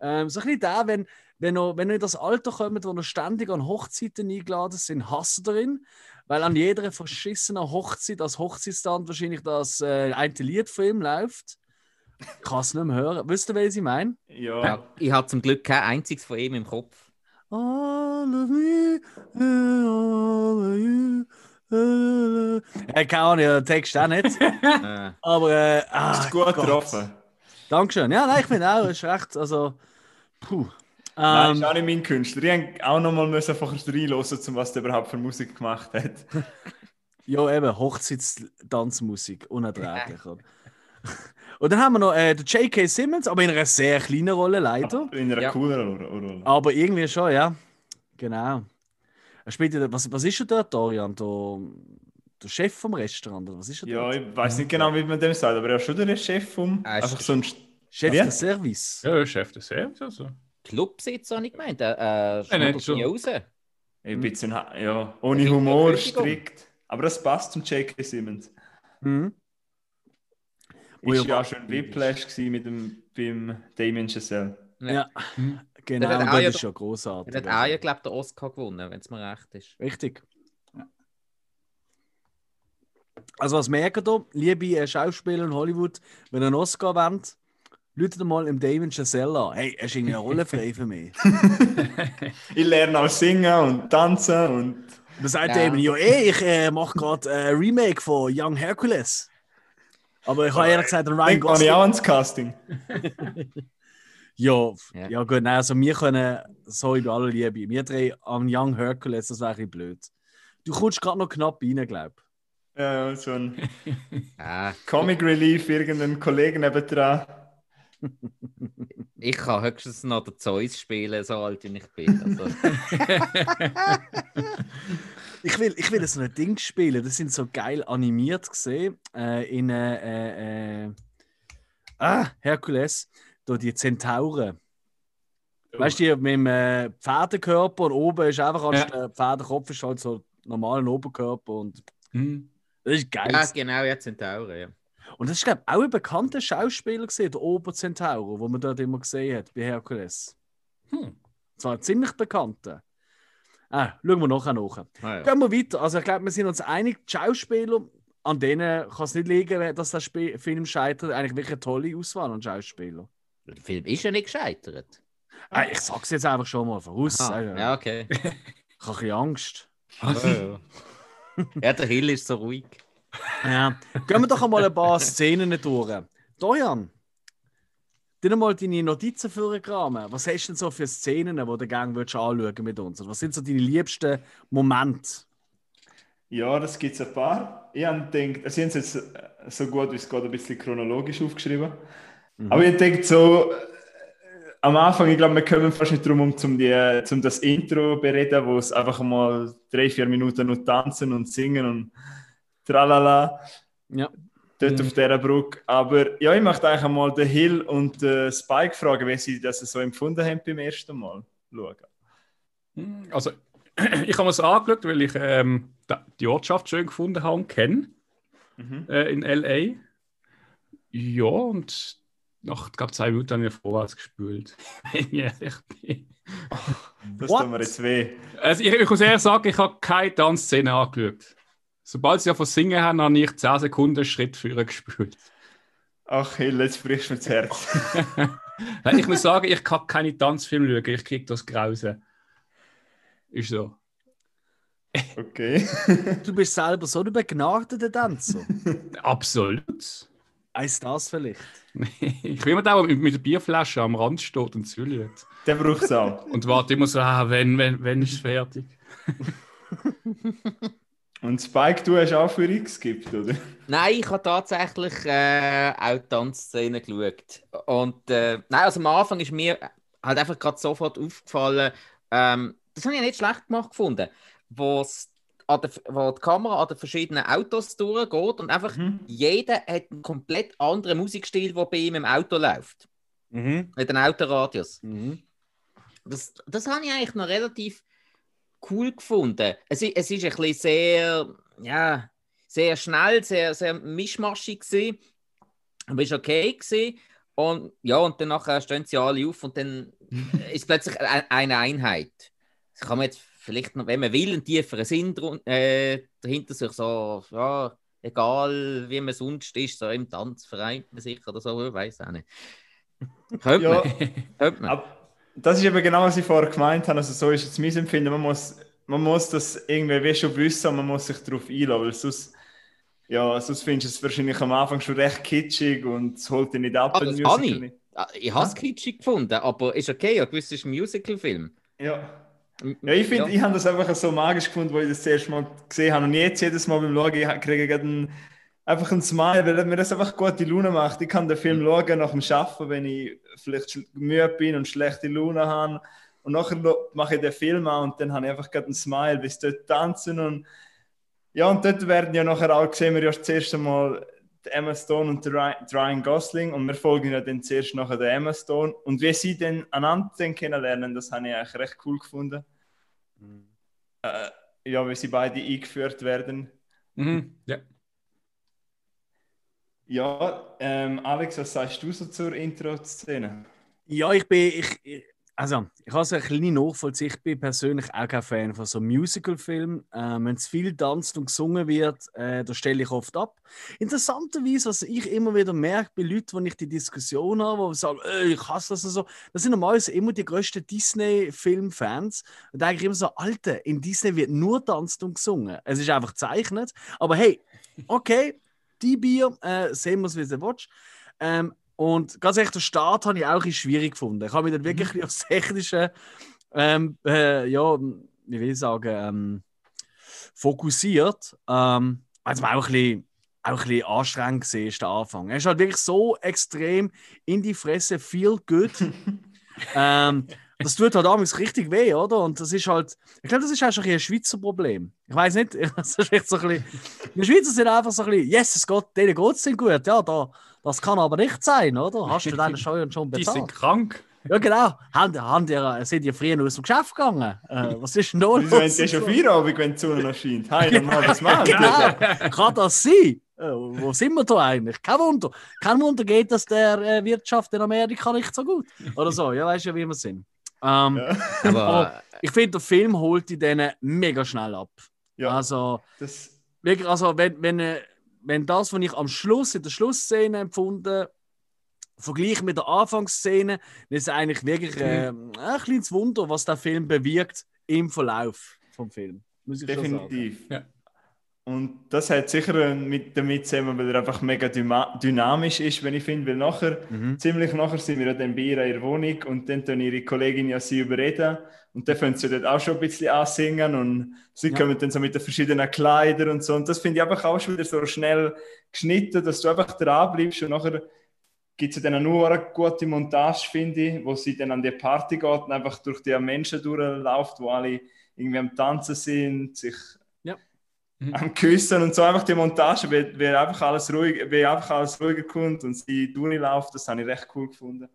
Ähm, so ein bisschen der, wenn, wenn, er, wenn er in das Alter kommt, wo er ständig an Hochzeiten eingeladen sind, hasst er ihn. Weil an jeder verschissenen Hochzeit, als Hochzeitsstand wahrscheinlich das äh, eine Lied von ihm läuft. Ich kann es nicht mehr hören. Wisst ihr, was ich meine? Ja. ja. Ich habe zum Glück kein einziges von ihm im Kopf. All of me, all of you. Äh, keine Ahnung, den Text auch nicht. Äh, Aber äh, ah, Ist gut Gott. getroffen. Dankeschön. Ja, nein, ich finde auch, ist recht. Also, puh. Nein, Ähm, ist auch nicht mein Künstler. Ich musste auch noch mal müssen einfach reinhören, um was der überhaupt für Musik gemacht hat. ja, eben, Hochzeitstanzmusik, unerträglich. oder? Und dann haben wir noch äh, den J.K. Simmons, aber in einer sehr kleinen Rolle leider. In einer Ja. cooleren Ro- Rolle. Aber irgendwie schon, ja. Genau. Er spielt ja, was, was ist er dort, Dorian? Der, der Chef vom Restaurant? Oder was ist er Ja, dort? ich weiß nicht genau, wie man dem sagt, aber er ist schon der Chef vom. Ist- einfach so ein. Chef Wie? des Service. Ja, Chef des Service. Also. Clubsitz habe ich gemeint. Äh, äh, Nein, nicht schmuddelt nie so. raus. Ein bisschen, ja, ohne Klingt Humor, strikt. Aber das passt zum J.K. Simmons. Mhm. Ist ja ja auch schon Whiplash mit dem beim Damien Chazelle. Ja, Mhm. genau. Der hat Und auch das ja ist ja Er großartig. hat auch, ja, glaube ich, den Oscar gewonnen, wenn es mir recht ist. Richtig. Also was merken da, liebe äh, Schauspieler in Hollywood, wenn ihr einen Oscar wollt, Leute mal im Damon Chazelle an. Hey, er ist irgendwie eine Rolle frei für mich. Ich lerne auch singen und tanzen und. Dann sagt Ja. Damon, ja ey, ich äh, mache gerade ein Remake von Young Hercules. Aber ich habe ehrlich gesagt den Ryan Gosling... ja auch ans Casting. Ja, Ja. ja. gut, nein, also wir können, sorry bei aller Liebe, wir drehen am Young Hercules, das wäre ein bisschen blöd. Du kommst gerade noch knapp rein, glaube ich. Ja, so ein Ah, Comic Relief, irgendeinen Kollegen nebendran. Ich kann höchstens noch den Zeus spielen, so alt wie ich bin. Also, Ich will, ich will so ein Ding spielen, das sind so geil animiert gesehen äh, in äh, äh, äh, ah, Herkules, da die Zentauren. Weißt du, mit dem äh, Pferdekörper und oben ist einfach als Ja. der Pferdekopf ist halt so normalen Oberkörper und Hm. das ist geil. ja, genau, ja, Zentauren, ja. Und das ist, glaube ich, auch ein bekannter Schauspieler gesehen, der Oberzentauro, wo man dort immer gesehen hat bei Herkules. Hm. Zwar ein ziemlich bekannter. Ah, schauen wir nachher nach. Ah, ja. Gehen wir weiter. Also ich glaube, wir sind uns einig, die Schauspieler, an denen kann es nicht liegen, dass der Sp Film scheitert. Eigentlich wirklich eine tolle Auswahl an Schauspielern. Der Film ist ja nicht gescheitert. Ah, ich sag's jetzt einfach schon mal voraus. Ah, Also, ja, okay. Ich habe ein bisschen Angst. ja, ja. ja, der Hill ist so ruhig. Ja. Gehen wir doch einmal ein paar Szenen durch. Dorian, dir mal deine Notizen vorgraben. Was hast du denn so für Szenen, die du gerne würdest anschauen mit uns? Und Was sind so deine liebsten Momente? Ja, das gibt es ein paar. Ich habe gedacht, sie haben es jetzt äh, so gut wie es geht ein bisschen chronologisch aufgeschrieben. Aber ich denke so, am Anfang, ich glaube, wir kommen fast nicht drum um zum, die, zum das Intro bereden, wo es einfach mal drei, vier Minuten nur tanzen und singen und tralala. Ja. Dort Mhm. auf dieser Brücke. Aber ja, ich möchte eigentlich mal den Hill und den Spike fragen, wie sie das so empfunden haben beim ersten Mal schauen. Hm, Also, ich habe mir das angeschaut, weil ich ähm, die Ortschaft schön gefunden habe und kenne Mhm. äh, in L.A. Ja, und nach glaub, zwei Minuten habe ich vorwärts gespült. Wenn ich ehrlich bin. Das What? tut mir jetzt weh. Also, ich, ich muss ehrlich sagen, ich habe keine Tanzszene angeschaut. Sobald sie ja von Singen haben, habe ich 10 Sekunden einen Schritt früher gespült. Ach, Hill, jetzt brichst du mir das Herz. Ich muss sagen, ich kann keine Tanzfilme schauen, ich kriege das Grausen. Ist so. Okay. Du bist selber so ein begnadeter Tänzer. Absolut. Heißt das vielleicht? ich will mir da mit, mit der Bierflasche am Rand steht und züllt. Der braucht es auch. Und warte immer so, ah, wenn, wenn, wenn ist es fertig? Und Spike, du hast auch für X gibt, oder? Nein, ich habe tatsächlich äh, auch Tanzszenen geschaut. Und äh, nein, also am Anfang ist mir halt einfach gerade sofort aufgefallen, ähm, das habe ich nicht schlecht gemacht gefunden, an der, wo die Kamera an den verschiedenen Autos durchgeht und einfach Mhm. jeder hat einen komplett anderen Musikstil, der bei ihm im Auto läuft. Mhm. Mit den Autoradios. Mhm. Das, das habe ich eigentlich noch relativ cool gefunden. Es, es ist ein bisschen sehr, ja, sehr schnell, sehr, sehr mischmaschig gewesen, aber ist okay gewesen. Und ja, und dann nachher stehen sie alle auf und dann ist plötzlich eine Einheit. Das kann man jetzt vielleicht noch, wenn man will, einen tieferen Sinn drun- äh, dahinter sich so, ja, egal wie man sonst ist, so im Tanz vereint man sich oder so, ich weiß auch nicht. Könnte Ja, man. Könnte man. aber das ist eben genau, was ich vorher gemeint habe. Also so ist jetzt mein Empfinden. Man muss, man muss das irgendwie wie schon wissen und man muss sich darauf einlassen, weil sonst, ja, sonst findest du es wahrscheinlich am Anfang schon recht kitschig und es holt dich nicht ab. Ah, das ich. nicht. Ah, Ich habe es kitschig gefunden, aber ist okay, ja, gewiss ist ein Musical-Film. Ja. Ja, ich finde, ja. ich habe das einfach so magisch gefunden, wo ich das, das erste Mal gesehen habe. Und jetzt jedes Mal beim Schauen, ich kriege gerade einen, einfach einen Smile, weil mir das einfach gute Laune macht. Ich kann den Film Mhm. schauen nach dem Arbeiten, wenn ich vielleicht müde bin und schlechte Laune habe. Und nachher mache ich den Film an und dann habe ich einfach gerade einen Smile, bis dort tanzen und ja, und dort werden ja nachher auch, sehen wir ja das erste Mal Emma Stone und Ryan, Gosling und wir folgen ja dann zuerst nachher der Emma Stone und wie sie dann einander kennenlernen, das habe ich eigentlich recht cool gefunden. Äh, ja, wie sie beide eingeführt werden. Mhm. Ja. Ja, ähm, Alex, was sagst du so zur Intro-Szene? Ja, ich bin. Ich, also, ich habe es ein bisschen nachvollziehen. Ich bin persönlich auch kein Fan von so Musical-Filmen. Ähm, Wenn es viel tanzt und gesungen wird, äh, da stelle ich oft ab. Interessanterweise, was ich immer wieder merke bei Leuten, wenn ich die Diskussion habe, die sagen, «Ey, ich hasse das und so, das sind normalerweise immer die größten Disney-Film-Fans. Und da denke ich immer so, Alter, in Disney wird nur tanzt und gesungen. Es ist einfach gezeichnet. Aber hey, okay, die Bier, äh, sehen wir es, wie du willst. Ähm, und ganz ehrlich, den Start habe ich auch ein schwierig gefunden. Ich habe mich dann wirklich bisschen aufs Technische, ähm, äh, ja, wie will ich sagen, ähm, fokussiert. Ähm, also auch ein bisschen, auch ein bisschen anstrengend gesehen, der Anfang. Er ist halt wirklich so extrem in die Fresse, viel gut. ähm, das tut halt damals richtig weh, oder? Und das ist halt, ich glaube, das ist auch schon ein, ein Schweizer Problem. Ich weiß nicht, das ist echt so ein bisschen, die Schweizer sind einfach so ein bisschen, yes, es geht, denen geht es gut, ja, da, das kann aber nicht sein, oder? Hast du deine Steuern schon Die sind bezahlt? krank. Ja, genau. Haben, haben die, sind die früher aus dem Geschäft gegangen? Äh, was ist denn da Wieso haben los? die schon Feierabend, wenn die Sonne noch scheint? Hey, normal, was machen die? Genau. Kann das sein? Äh, wo sind wir da eigentlich? Kein Wunder. Kein Wunder geht das der äh, Wirtschaft in Amerika nicht so gut. Oder so, ja, weißt du, wie wir sind. Ähm, Ja, Aber Ich finde, der Film holt die denen mega schnell ab. ja Also, das, wirklich, also wenn, wenn, äh, wenn das, was ich am Schluss, in der Schlussszene empfunden vergleiche mit der Anfangsszene, dann ist es eigentlich wirklich äh, ein kleines Wunder, was der Film bewirkt im Verlauf vom Film. Muss ich schon sagen. definitiv. Ja. Und das hat sicher äh, mit, damit zusammen, weil er einfach mega dynamisch ist, wenn ich finde, weil nachher, Mhm. ziemlich nachher sind wir ja dann bei ihrer Wohnung und dann tun ihre Kollegin ja sie überreden und dann fangen sie dort auch schon ein bisschen ansingen und sie Ja. kommen dann so mit den verschiedenen Kleidern und so und das finde ich einfach auch schon wieder so schnell geschnitten, dass du einfach dran bleibst und nachher gibt es dann nur eine gute Montage, finde ich, wo sie dann an die Party geht und einfach durch die Menschen durchläuft, wo alle irgendwie am Tanzen sind, sich Ja. Mhm. am Küssen und so einfach die Montage, wie, wie einfach alles ruhig, wie einfach alles ruhiger kommt und sie durchläuft, das habe ich recht cool gefunden.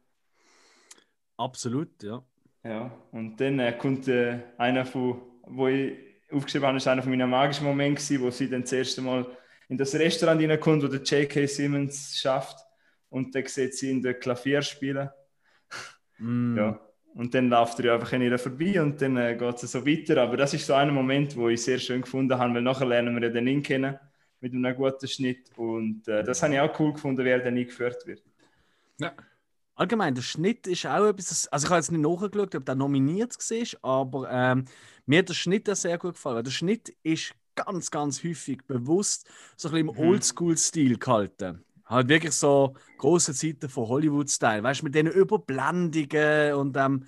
Absolut, ja. Ja, und dann äh, kommt äh, einer von, wo ich aufgeschrieben habe, ist einer von meinen magischen Momenten, gewesen, wo sie dann das erste Mal in das Restaurant reinkommt, wo der J.K. Simmons schafft und dann sieht sie in der Klavier spielen. Mm. Ja. Und dann läuft er einfach an ihr vorbei und dann äh, geht es so weiter. Aber das ist so ein Moment, wo ich sehr schön gefunden habe, weil nachher lernen wir ja den ihn kennen mit einem guten Schnitt. Und äh, das habe ich auch cool gefunden, wer dann eingeführt wird. Ja. Allgemein, der Schnitt ist auch etwas. Also, ich habe jetzt nicht nachgeschaut, ob der nominiert war, aber ähm, mir hat der Schnitt auch sehr gut gefallen. Der Schnitt ist ganz, ganz häufig bewusst so ein bisschen im Mhm. Oldschool-Stil gehalten. Halt wirklich so große Zeiten von Hollywood-Style. Weißt du, mit diesen Überblendungen und ähm,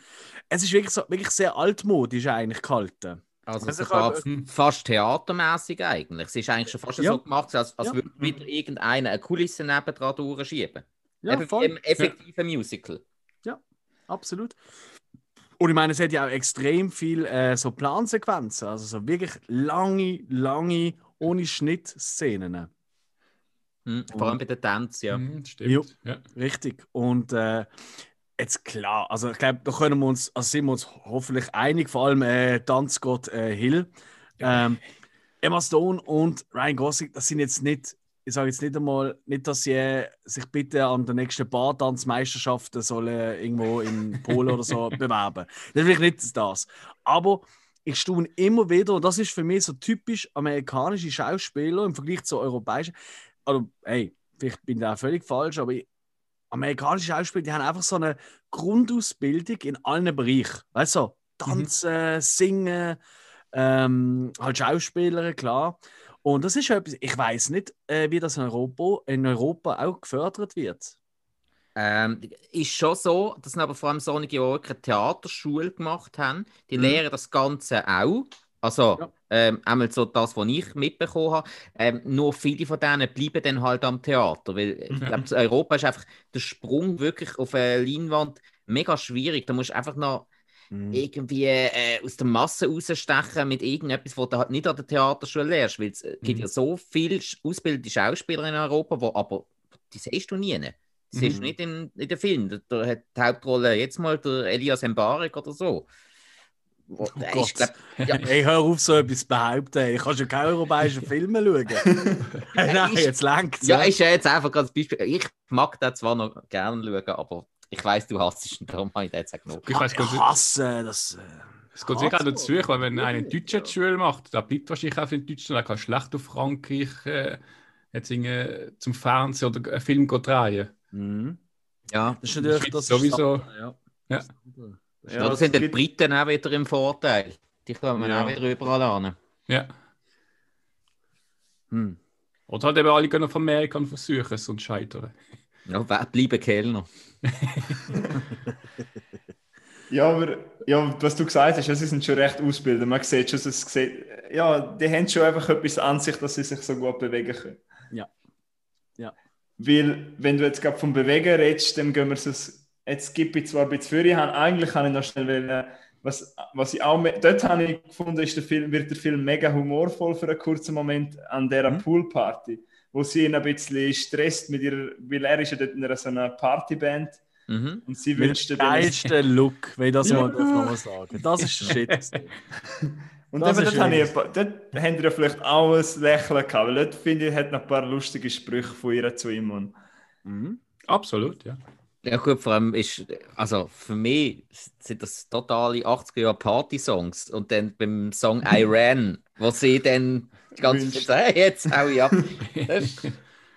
es ist wirklich, so, wirklich sehr altmodisch eigentlich gehalten. Also Also sogar f- fast theatermäßig eigentlich. Es ist eigentlich schon fast Ja. so gemacht, als, als Ja. würde wieder irgendeiner eine Kulisse nebendran durchschieben. Ja, Eben voll. im effektiven Musical. Absolut. Und ich meine, es hat ja auch extrem viel äh, so Plansequenzen, also so wirklich lange, lange, ohne Schnitt-Szenen. Hm, Vor allem bei den Tänzen, ja. Mhm, stimmt. Jo. Ja. Richtig. Und äh, jetzt klar, also ich glaube, da können wir uns, also sind wir uns hoffentlich einig, vor allem äh, Tanzgott äh, Hill. Ähm, Emma Stone und Ryan Gosling, das sind jetzt nicht, ich sage jetzt nicht einmal, nicht, dass sie äh, sich bitte an der nächsten Bartanzmeisterschaften sollen irgendwo in Polen oder so bewerben. Das ist wirklich nicht das. Aber ich staune immer wieder, und das ist für mich so typisch amerikanische Schauspieler im Vergleich zu europäischen. Also, hey, vielleicht bin ich da völlig falsch, aber ich, amerikanische Schauspieler, die haben einfach so eine Grundausbildung in allen Bereichen. Weißt du, so, tanzen, singen, ähm, halt Schauspieler, klar. Und das ist etwas, ich weiß nicht, äh, wie das in Europa, in Europa auch gefördert wird. Ähm, ist schon so, dass aber vor allem solche, die auch eine Theaterschule gemacht haben, die Mhm. lehren das Ganze auch. Also, Ja. ähm, einmal so das, was ich mitbekommen habe. Ähm, nur viele von denen bleiben dann halt am Theater, weil ich Mhm. glaube, Europa ist einfach der Sprung wirklich auf eine Leinwand mega schwierig. Da musst du einfach noch Mhm. irgendwie äh, aus der Masse rausstechen mit irgendetwas, was du halt nicht an der Theaterschule lernst. Weil es äh, gibt Mhm. ja so viele ausgebildete Schauspieler in Europa, wo aber die siehst du nie. Die siehst du Mhm. nicht in, in den Filmen. Da, da hat die Hauptrolle jetzt mal der Elias Mbarek oder so. Wo, Oh der Gott. ist, glaub, ja, Hey, hör auf, so etwas zu behaupten. Ich kann schon keine europäischen Filme schauen. Nein, ist- jetzt lenkt ja, ist ja jetzt einfach als Beispiel. Ich mag den zwar noch gerne schauen, aber ich weiß, du hasst ihn, darum habe ich den jetzt auch genug. Ich weiß gar Ich nicht. hasse das. äh, Es geht sicher auch dazu, weil wenn einer in Deutschland die Schule macht, der bleibt wahrscheinlich auch in Deutschland, er kann schlecht auf Frankreich äh, jetzt irgendwie zum Fernsehen oder einen Film drehen. Mhm. Ja, Das ist natürlich das ist sowieso. das- Ja. Ja. Ja, da sind die gibt- Briten auch wieder im Vorteil. Die kommen Ja. auch wieder überall an. Ja. Hm. Oder halt eben alle gehen auf Amerika und versuchen es und scheitern. Ja, bleiben Kellner? Ja, aber ja, was du gesagt hast, ja, sie sind schon recht ausgebildet. Man sieht schon, es sieht, ja, die haben schon einfach etwas an sich, dass sie sich so gut bewegen können. Ja. Ja. Weil, wenn du jetzt gerade vom Bewegen redest, dann gehen wir es. Jetzt gibt ich zwar ein bisschen habe, eigentlich kann ich noch schnell wollen, was, was ich auch dort habe ich gefunden, ist der Film, wird der Film mega humorvoll für einen kurzen Moment an dieser Mhm. Poolparty, wo sie ihn ein bisschen stresst mit ihrer, weil er ist ja dort in einer so einer Partyband Mhm. und sie wünscht dann- geilsten Look, wenn ich das Ja. mal nochmal sagen Das ist Shit. Und Das eben, dort, habe ich, dort haben wir vielleicht auch ein Lächeln gehabt, weil dort finde ich, hat noch ein paar lustige Sprüche von ihr zu ihm. Mhm. Absolut, ja. Ja gut, vor allem ist, also für mich sind das totale 80er Jahre Party-Songs und dann beim Song I Ran, wo sie dann die ganze. Zeit, hey, jetzt hau ich ab. Das,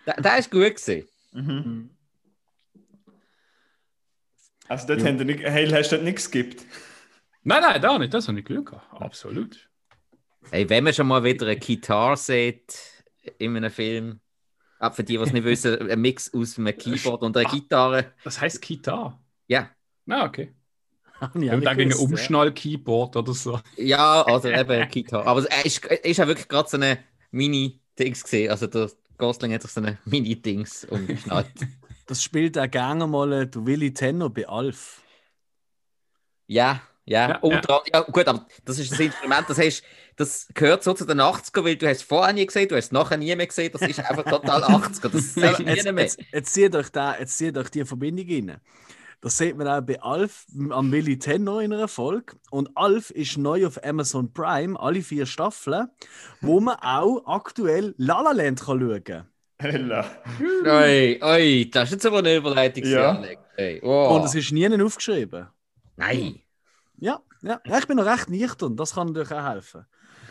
der, der ist gut gewesen. Mhm. Also dort Ja. haben nicht, hey, hast du dort nichts geskippt? Nein, nein, da nicht. Das habe ich Glück gehabt. Absolut. Hey, wenn man schon mal wieder eine Gitarre sieht in einem Film, ah, für die, die es nicht wissen, ein Mix aus einem Keyboard und einer Gitarre. Das heißt Gitarre. Ja, Na, okay. Hab ich denke, ein. Umschnall-Keyboard oder so. ja, also eben Gitarre. Aber es ist, ist ja wirklich gerade so eine Mini-Dings gesehen. Also der Gosling hat sich so eine Mini-Dings umgeschnallt. Das spielt auch gerne mal äh, der Willy Tenno bei Alf. Ja, ja. Ja, Unter anderem- ja. gut, aber das ist das Instrument, das, hast, das gehört so zu den 80er, weil du hast es vorher nie gesehen, du hast es nachher nie mehr gesehen. Das ist einfach total 80er. Das siehst du nie Jetzt, mehr. jetzt, jetzt zieht euch da, jetzt zieht euch die Verbindung rein. Das sieht man auch bei Alf am Willy Tenno in einer Folge. Und Alf ist neu auf Amazon Prime, alle vier Staffeln, wo man auch aktuell La La Land kann schauen kann. Hella. Oi, oi, das ist jetzt aber eine Überleitung. Ja. Alex. Ey, wow. Und es ist nie aufgeschrieben. Nein. Ja, ja, ja, ich bin noch recht nüchtern, das kann natürlich auch helfen.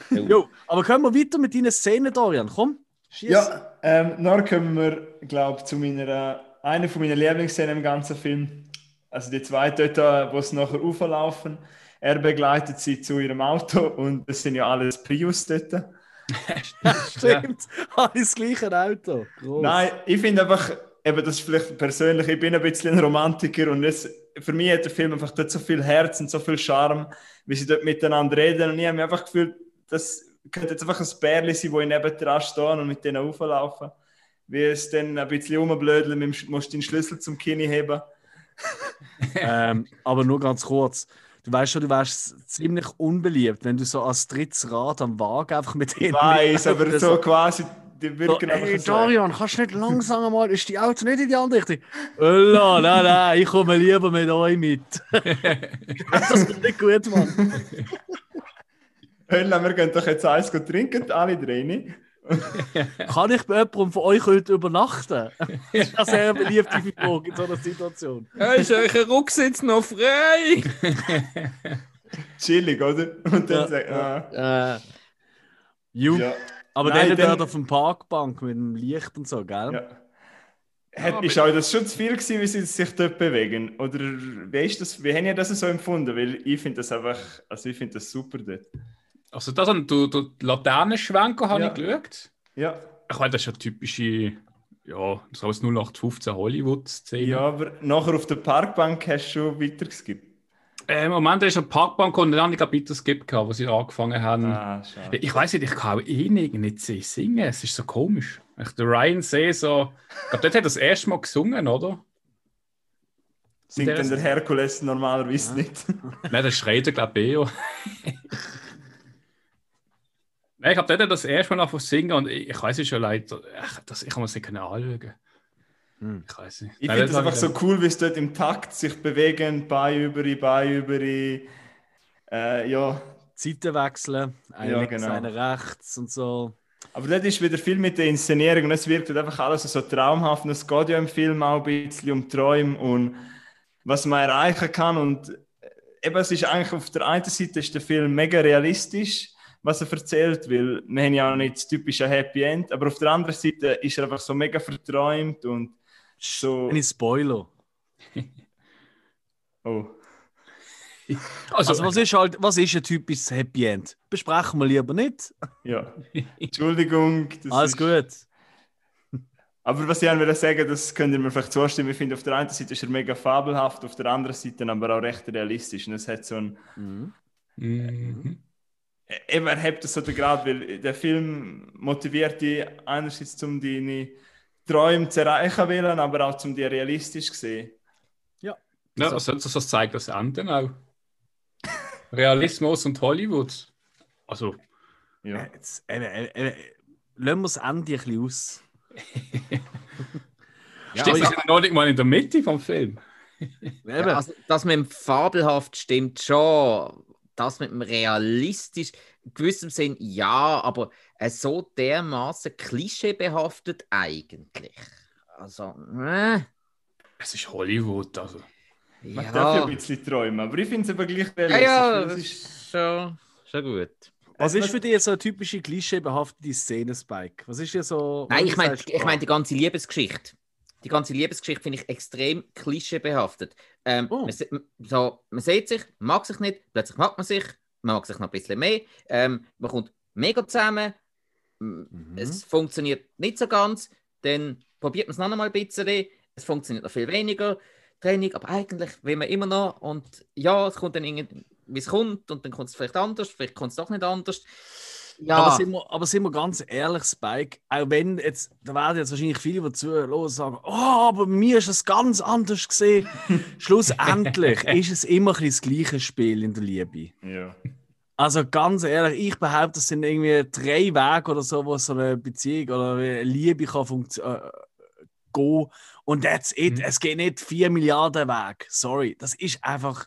Jo. Jo, aber können wir weiter mit deinen Szenen, Dorian? Komm, schieß. Ja, ähm, dann kommen wir, glaube ich, zu meiner, einer von meinen Lieblingsszenen im ganzen Film. Also die zwei dort, wo sie nachher auflaufen. Er begleitet sie zu ihrem Auto und das sind ja alles Prius dort. Stimmt, alles gleiche Auto. Gross. Nein, ich finde einfach, eben, das ist vielleicht persönlich, ich bin ein bisschen ein Romantiker und es, für mich hat der Film einfach dort so viel Herz und so viel Charme, wie sie dort miteinander reden und ich habe mir einfach gefühlt, das könnte jetzt einfach ein Bärli sein, wo ich neben dran stehen und mit denen auflaufen. Wie es dann ein bisschen rumblödeln, musst du den Schlüssel zum Kinn heben. ähm, aber nur ganz kurz. Du weißt schon, du wärst ziemlich unbeliebt, wenn du so als drittes Rad am Wagen einfach mit Ich denen weiß, aber so quasi, die So, ey. Dorian, kannst du nicht langsam mal, ist die Auto nicht in die andere Richtung? Ölla, nein, nein, ich komme lieber mit euch mit. das ist nicht gut, Mann. Hölle, wir gehen doch jetzt eins gut trinken, alle drei. Kann ich bei jemandem von euch heute übernachten? Das ist eine sehr beliebte Frage in so einer Situation. Ja, ist euer Rucksitz noch frei? Chillig, oder? Und dann Ja, sagt, ah, äh, Ju, ja. Aber Nein, dann dann- dort auf dem Parkbank mit dem Licht und so, gell? Ja. Hat, aber- ist euch das schon zu viel gewesen, wie sie sich dort bewegen? Oder wie, ist das, wie habt ihr das so empfunden? Weil ich finde das einfach, also ich finde das super dort. Also das an du, du Laternenschwenker habe Ja. ich geschaut. Ja, Ich meine, das ist ja typische, ja, so als 0815 Hollywood-Szene. ja, aber nachher auf der Parkbank hast du schon weiter geskippt. Äh, Im Moment ist eine Parkbank und dann habe ich es gibt, wo sie angefangen haben. Ah. Ich weiß nicht, ich kann auch eh nicht, nicht sehen, singen. Es ist so komisch. Ich, der Ryan sehe so. Ich glaube, dort hat er das erste Mal gesungen, oder? Singt der dann der Herkules normalerweise nicht. Nein, das schreit er, glaube ich, eher. Nein, ich habe dort das erste Mal angefangen zu singen und ich, ich weiß es schon leider. Ich, das, ich kann mir das nicht genau anschauen. Hm. Ich weiß nicht. Ich Nein, finde das einfach so cool, wie es dort im Takt sich bewegen, Bein über Bein über die. Äh, ja, Zeiten wechseln, eine Ja, links, genau. eine rechts und so. Aber dort ist wieder viel mit der Inszenierung und es wirkt halt einfach alles so traumhaft. Und es geht ja im Film auch ein bisschen um Träume und was man erreichen kann. Und äh, eben, es ist eigentlich auf der einen Seite ist der Film mega realistisch, was er erzählt, weil wir haben ja auch nicht das typische Happy End, aber auf der anderen Seite ist er einfach so mega verträumt und so. Eine Spoiler. Oh. Also, Also, was ist halt, was ist ein typisches Happy End? Besprechen wir lieber nicht. Ja. Entschuldigung. das Alles ist- gut. Aber was ich auch will sagen, das könnt ihr mir vielleicht zustimmen. Ich finde, auf der einen Seite ist er mega fabelhaft, auf der anderen Seite aber auch recht realistisch. Und es hat so ein. Mhm. Mhm. Eben, er hebt das so den Grad, weil der Film motiviert dich einerseits, um deine Träume zu erreichen, wollen, aber auch um die realistisch zu sehen. Ja, also, das, das zeigt das Ende auch. Realismus und Hollywood. Also, Ja. Jetzt, äh, äh, äh, lassen wir das Ende ein bisschen aus. Ja, steht das noch nicht mal in der Mitte vom Film. Ja, also, das mit dem fabelhaft stimmt schon. Das mit dem realistisch, gewissem Sinn ja, aber äh, so dermaßen klischeebehaftet eigentlich. Also, äh, Es ist Hollywood, also. Man ja. darf ja ein bisschen träumen, aber ich finde es aber gleich ja, realistisch. ja, weil das ist, schon, schon gut. was ist für dich so eine typische klischeebehaftete Szene, Spike? Was ist dir so. Nein, ich meine ich mein die ganze Liebesgeschichte. Die ganze Liebesgeschichte finde ich extrem klischeebehaftet. Ähm, Oh. man, so, man sieht sich, mag sich nicht, plötzlich mag man sich, man mag sich noch ein bisschen mehr. Ähm, man kommt mega zusammen, Mhm. es funktioniert nicht so ganz, dann probiert man es noch einmal ein bisschen, es funktioniert noch viel weniger. Training, aber eigentlich will man immer noch und ja, es kommt dann irgendwie, wie es kommt und dann kommt es vielleicht anders, vielleicht kommt es doch nicht anders. Ja, Aber, sind wir, aber sind wir ganz ehrlich, Spike, auch wenn jetzt, da werden jetzt wahrscheinlich viele, die zuhören und sagen, oh, aber mir ist es ganz anders gesehen. Schlussendlich ist es immer ein das gleiche Spiel in der Liebe. Ja. Also ganz ehrlich, ich behaupte, es sind irgendwie drei Wege oder so, wo so eine Beziehung oder eine Liebe kann funktio- äh, gehen. Und that's it. Mhm. Es geht nicht vier Milliarden Weg. Sorry. Das ist einfach.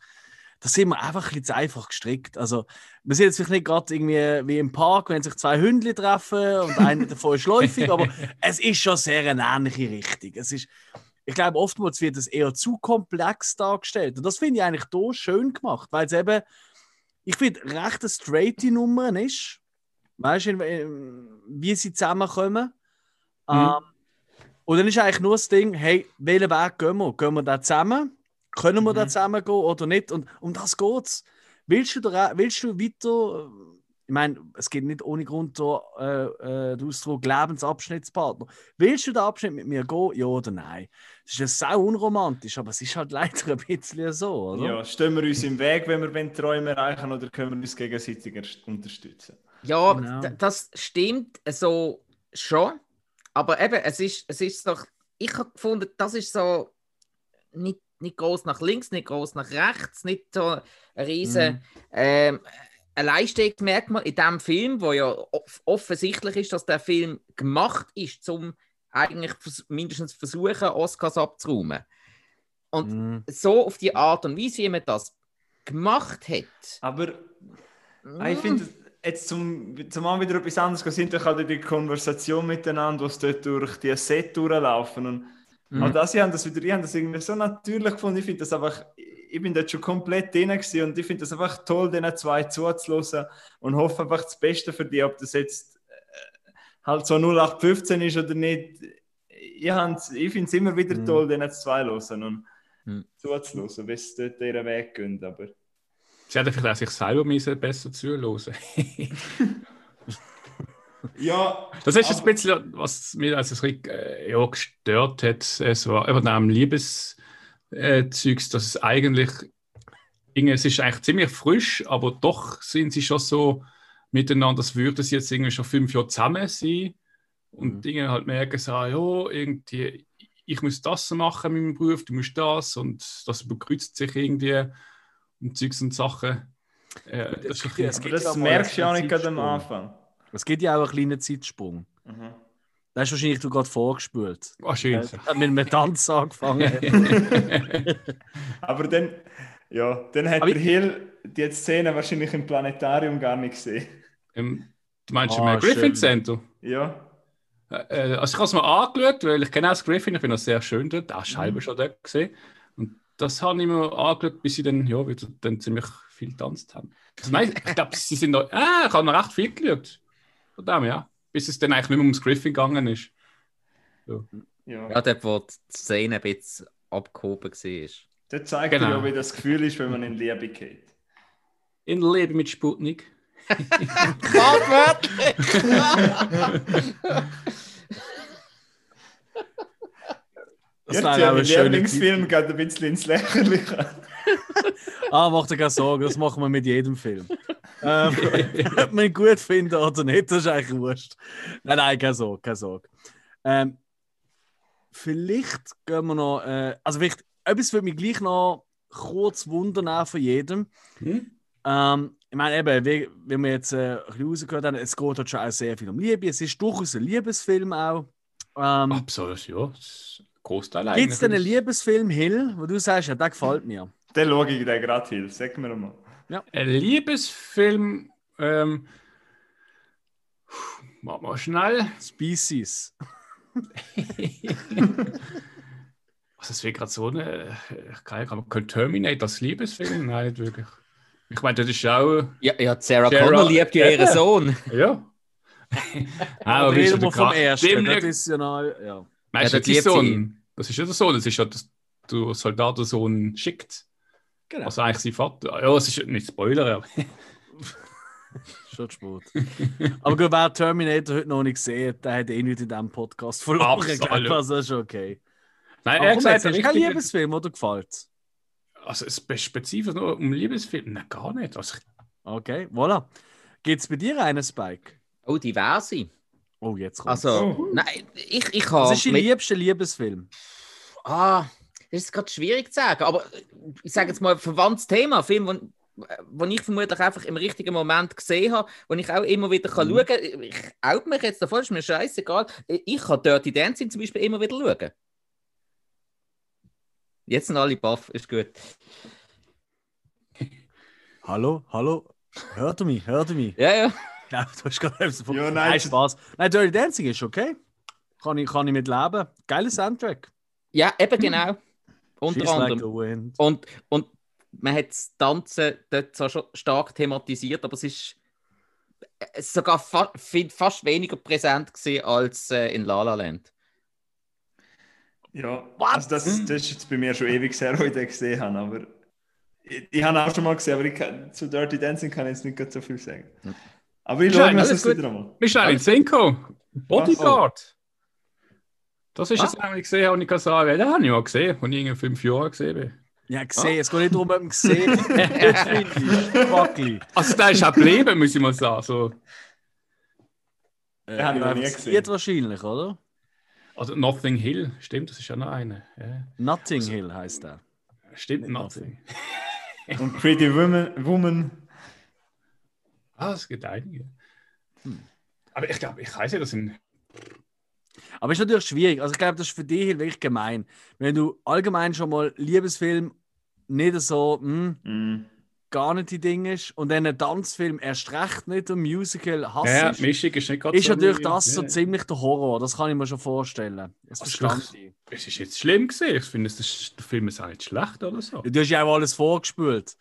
Da sind wir einfach ein bisschen zu einfach gestrickt. Also, wir sind jetzt vielleicht nicht gerade irgendwie wie im Park, wenn sich zwei Hündchen treffen und einer davon ist läufig, aber es ist schon sehr eine ähnliche Richtung. Es ist, ich glaube, oftmals wird es eher zu komplex dargestellt. Und das finde ich eigentlich hier schön gemacht, weil es eben, ich finde, recht eine straighte Nummer ist. Weißt du, wie sie zusammenkommen. Mhm. Ähm, und dann ist eigentlich nur das Ding, hey, welchen Weg gehen wir? Gehen wir da zusammen? Können wir da Mhm. zusammen gehen oder nicht? Und um das geht's. Willst du, da, willst du weiter, ich meine, es geht nicht ohne Grund da, äh, äh, der Ausdruck Lebensabschnittspartner. Willst du den Abschnitt mit mir gehen, ja oder nein? Das ist ja sau unromantisch, aber es ist halt leider ein bisschen so, oder? ja, stehen wir uns im Weg, wenn wir Träume erreichen oder können wir uns gegenseitig erst unterstützen? Ja, Genau. das stimmt so schon. Aber eben, es ist, es ist doch, ich habe gefunden, das ist so nicht, nicht groß nach links, nicht groß nach rechts, nicht so ein riesen ähm, Alleinstehungsmerkmal in diesem Film, wo ja off offensichtlich ist, dass der Film gemacht ist, um eigentlich mindestens versuchen, Oscars abzuräumen. Und Mhm. so auf die Art und Weise, wie man das gemacht hat. Aber Ah, Ich finde, jetzt zum, zum an wieder etwas anderes sind, dann kann die Konversation miteinander, was dort durch die Set durchlaufen. Und Mhm. auch das, ich habe das wieder, ich habe das irgendwie so natürlich gefunden. Ich finde das einfach, ich bin dort schon komplett drin gewesen und ich finde das einfach toll, diesen zwei zuzuhören und hoffe einfach das Beste für die, ob das jetzt äh, halt so 0815 ist oder nicht. Ich, ich finde es immer wieder Mhm. toll, diesen zwei hören und Mhm. zuzuhören, bis sie dort ihren Weg gehen. Aber Sie hätten vielleicht auch sich selber besser zuhören ja, Das ist ein bisschen, was mir bisschen, äh, ja, gestört hat. Es war eben am Liebeszeugs, äh, dass es eigentlich, irgendwie, es ist eigentlich ziemlich frisch, aber doch sind sie schon so miteinander, als würden sie jetzt irgendwie schon fünf Jahre zusammen sein und Mhm. Dinge halt merken, so, ah, ja, irgendwie, ich muss das machen mit meinem Beruf, du musst das und das überkreuzt sich irgendwie und Zeugs und Sachen. Äh, das das mal merkst du ja nicht gerade am. Anfang. Es gibt ja auch einen kleinen Zeitsprung. Mhm. Da hast wahrscheinlich du gerade vorgespult. Ah, schön. Äh, mit einem Tanz angefangen. Aber dann, ja, dann hat Aber der Hill die Szene wahrscheinlich im Planetarium gar nicht gesehen. Ähm, du meinst Ah, im Griffin schön. Center? Ja. Äh, also ich habe es mal angeschaut, weil ich kenne auch das Griffin, ich bin auch sehr schön dort, auch Scheibe schon dort gesehen. Und das habe ich mir angeschaut, bis sie dann, ja, wieder dann ziemlich viel getanzt haben. Also, nein, ich glaube, sie sind noch, ah, ich habe noch recht viel geschaut. Von dem, ja. Bis es dann eigentlich nicht mehr ums Griffin gegangen ist. ja. Ja, dort, wo die Szene ein bisschen abgehoben war. Das zeigt Genau. dir ja, wie das Gefühl ist, wenn man in Liebe geht. In Leben mit Sputnik. Das Jetzt ja mein Lieblingsfilm geht ein bisschen ins Lächerliche. Ah, mach dir keine Sorgen, das machen wir mit jedem Film. Ähm, ob man ihn gut finden oder nicht, das ist eigentlich wurscht. Nein, nein, keine Sorge, keine Sorge. Ähm, vielleicht gehen wir noch, äh, also vielleicht, etwas würde mich gleich noch kurz wundern auch von jedem. Hm? Ähm, ich meine eben, wie, wie wir jetzt äh, ein bisschen rausgehört haben, es geht halt schon auch sehr viel um Liebe. Es ist durchaus ein Liebesfilm auch. Ähm, Absolut, ja. Das ist ein Großteil Gibt es denn einen eigentlich. Liebesfilm, Hill, wo du sagst, ja, der gefällt mir? Dann schaue ich dir gerade hin, sag mir mal. Ein Liebesfilm, ähm, mach mal schnell. Species. Was ist gerade so eine. Ich kann kann man Terminator als Liebesfilm? Nein, nicht wirklich. Ich meine, das ist auch. Ja, ja Sarah, Sarah- Connor liebt ja ihren Ja. Sohn. Ja. Aber wie ist reden wir vom ersten. Das ist ja noch, ja. Nein, Ja, ist ja dein liebt sie Sohn. ihn. Das ist ja der Sohn. Das ist ja, dass der Soldatensohn schickt. Genau. Also eigentlich sein Vater. Ja, es ist nicht Spoiler, aber. Schon spät. Aber gut, wer Terminator heute noch nicht gesehen hat, der hat eh nicht in diesem Podcast verloren. Absolut. also ist schon okay. Nein, Aber er komm, hat jetzt, gesagt, du keinen richtig- Liebesfilm, oder gefällt Also es ist spezifisch nur um Liebesfilm. Nein, gar nicht. Also, Okay, voilà. Gibt es bei dir einen, Spike? Oh, diverse. Oh, jetzt kommt Also, Oh. nein, ich, ich Was habe. ist dein liebster Liebesfilm? Ah, das ist gerade schwierig zu sagen, aber ich sage jetzt mal ein verwandtes Thema, ein Film, wo, wo ich vermutlich einfach im richtigen Moment gesehen habe, wo ich auch immer wieder kann Mhm. schauen kann. Ich out mich jetzt davon, ist mir scheißegal. Ich kann Dirty Dancing zum Beispiel immer wieder schauen. Jetzt sind alle baff, ist gut. Hallo, hallo? Hört ihr mich? Hört ihr mich? Ja, ja. Glaube, du hast gerade etwas von. Ja, nein, nein, Spaß. Nein, Dirty Dancing ist okay. Kann ich, kann ich mit leben. Geiler Soundtrack. Ja, eben genau. Unter She's like anderem. the wind. Und, und man hat das Tanzen dort zwar schon stark thematisiert, aber es ist äh, sogar fa find, fast weniger präsent gewesen als äh, in La La Land. Ja, also das, das ist jetzt bei mir schon ewig her, wo ich den gesehen habe, aber ich, ich habe auch schon mal gesehen, aber ich kann, zu Dirty Dancing kann ich jetzt nicht so viel sagen. Aber ich schaue mir das wieder einmal. Sinn gekommen? Bodyguard. Das ist Ah. jetzt nämlich gesehen, und ich kann sagen, den habe ich mal gesehen, als ich in fünf Jahren gesehen bin. Ja, gesehen. Es geht nicht darum, ob man gesehen hat. Also, der ist auch geblieben, muss ich mal sagen. So, Äh, Den habe ich noch nie das gesehen. Wahrscheinlich, oder? also, Nothing Hill, stimmt, das ist ja noch einer. Ja, Notting Hill heißt der. stimmt, Nothing. Und Pretty Woman, Woman Ah, es gibt einige. Aber ich glaube, ich weiß ja, das sind. Aber es ist natürlich schwierig. Also ich glaube, das ist für dich wirklich gemein. Wenn du allgemein schon mal Liebesfilm nicht so, hm, mm, gar nicht die Ding ist und dann ein Tanzfilm erst recht nicht und Musical hasst Ja, Mischung ist nicht gerade ist so natürlich das so ja. ziemlich der Horror. Das kann ich mir schon vorstellen. Das Also verstand ich. Es ist jetzt schlimm gesehen. Ich finde, der Film ist auch nicht schlecht oder so. Du hast ja auch alles vorgespült.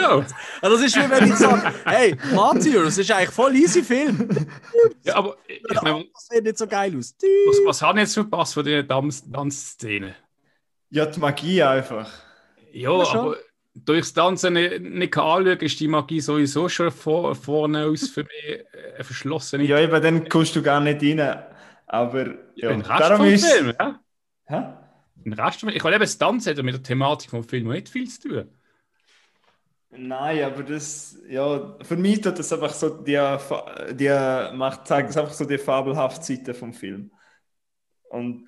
Ja. Also das ist wie wenn ich sage, hey, Martyr, das ist eigentlich voll easy Film. ja, aber ich meine, Das sieht nicht so geil aus. was, was hat jetzt verpasst von den Tanz- Tanzszenen? ja, die Magie einfach. Ja, Ja, aber durchs Tanzen nicht, nicht anschauen, ist die Magie sowieso schon vor, vorne aus für mich äh, eine verschlossene. Ja, eben, dann kommst du gar nicht rein. Aber ja, den Rest darum vom ist Film, ja? Hä? Den Rest Ich will eben, das Tanzen mit der Thematik vom Film nicht viel zu tun. Nein, aber das, ja, für mich tut das einfach so, die, die macht, zeigt es einfach so die fabelhafte Seite vom Film. Und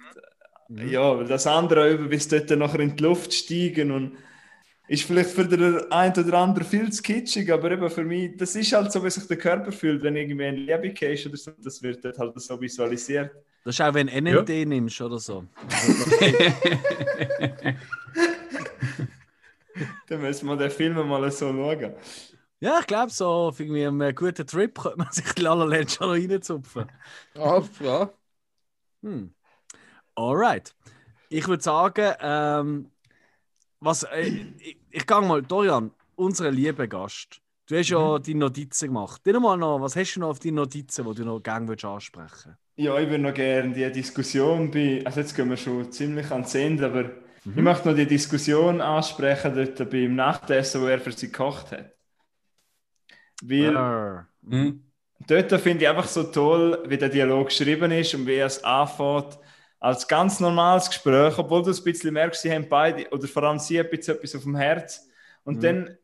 Mhm. ja, weil das andere, über bis dort nachher in die Luft steigen und ist vielleicht für den einen oder anderen viel zu kitschig, aber eben für mich, das ist halt so, wie sich der Körper fühlt, wenn irgendwie ein Liebe ist oder so, das wird dort halt so visualisiert. Das ist auch, wenn NMD nimmst oder so. Dann müssen wir den Film mal so schauen. Ja, ich glaube, so auf irgendwie einem guten Trip könnte man sich die La schon noch reinzupfen. Oh, ja. Hm. Alright. Ich würde sagen, ähm, was, äh, ich, ich gehe mal, Dorian, unser lieber Gast. Du hast ja Mhm. die Notizen gemacht. Dir mal noch, was hast du noch auf die Notizen, die du noch gerne würdest ansprechen Ja, ich würde noch gerne die Diskussion bei, also jetzt gehen wir schon ziemlich ans Ende, aber Mhm. ich möchte noch die Diskussion ansprechen dort beim Nachtessen, wo er für sie gekocht hat. Weil Arr. Hm? dort finde ich einfach so toll, wie der Dialog geschrieben ist und wie er es anfängt. Als ganz normales Gespräch, obwohl du ein bisschen merkst, sie haben beide, oder vor allem sie, ein bisschen etwas auf dem Herz. Und Mhm. dann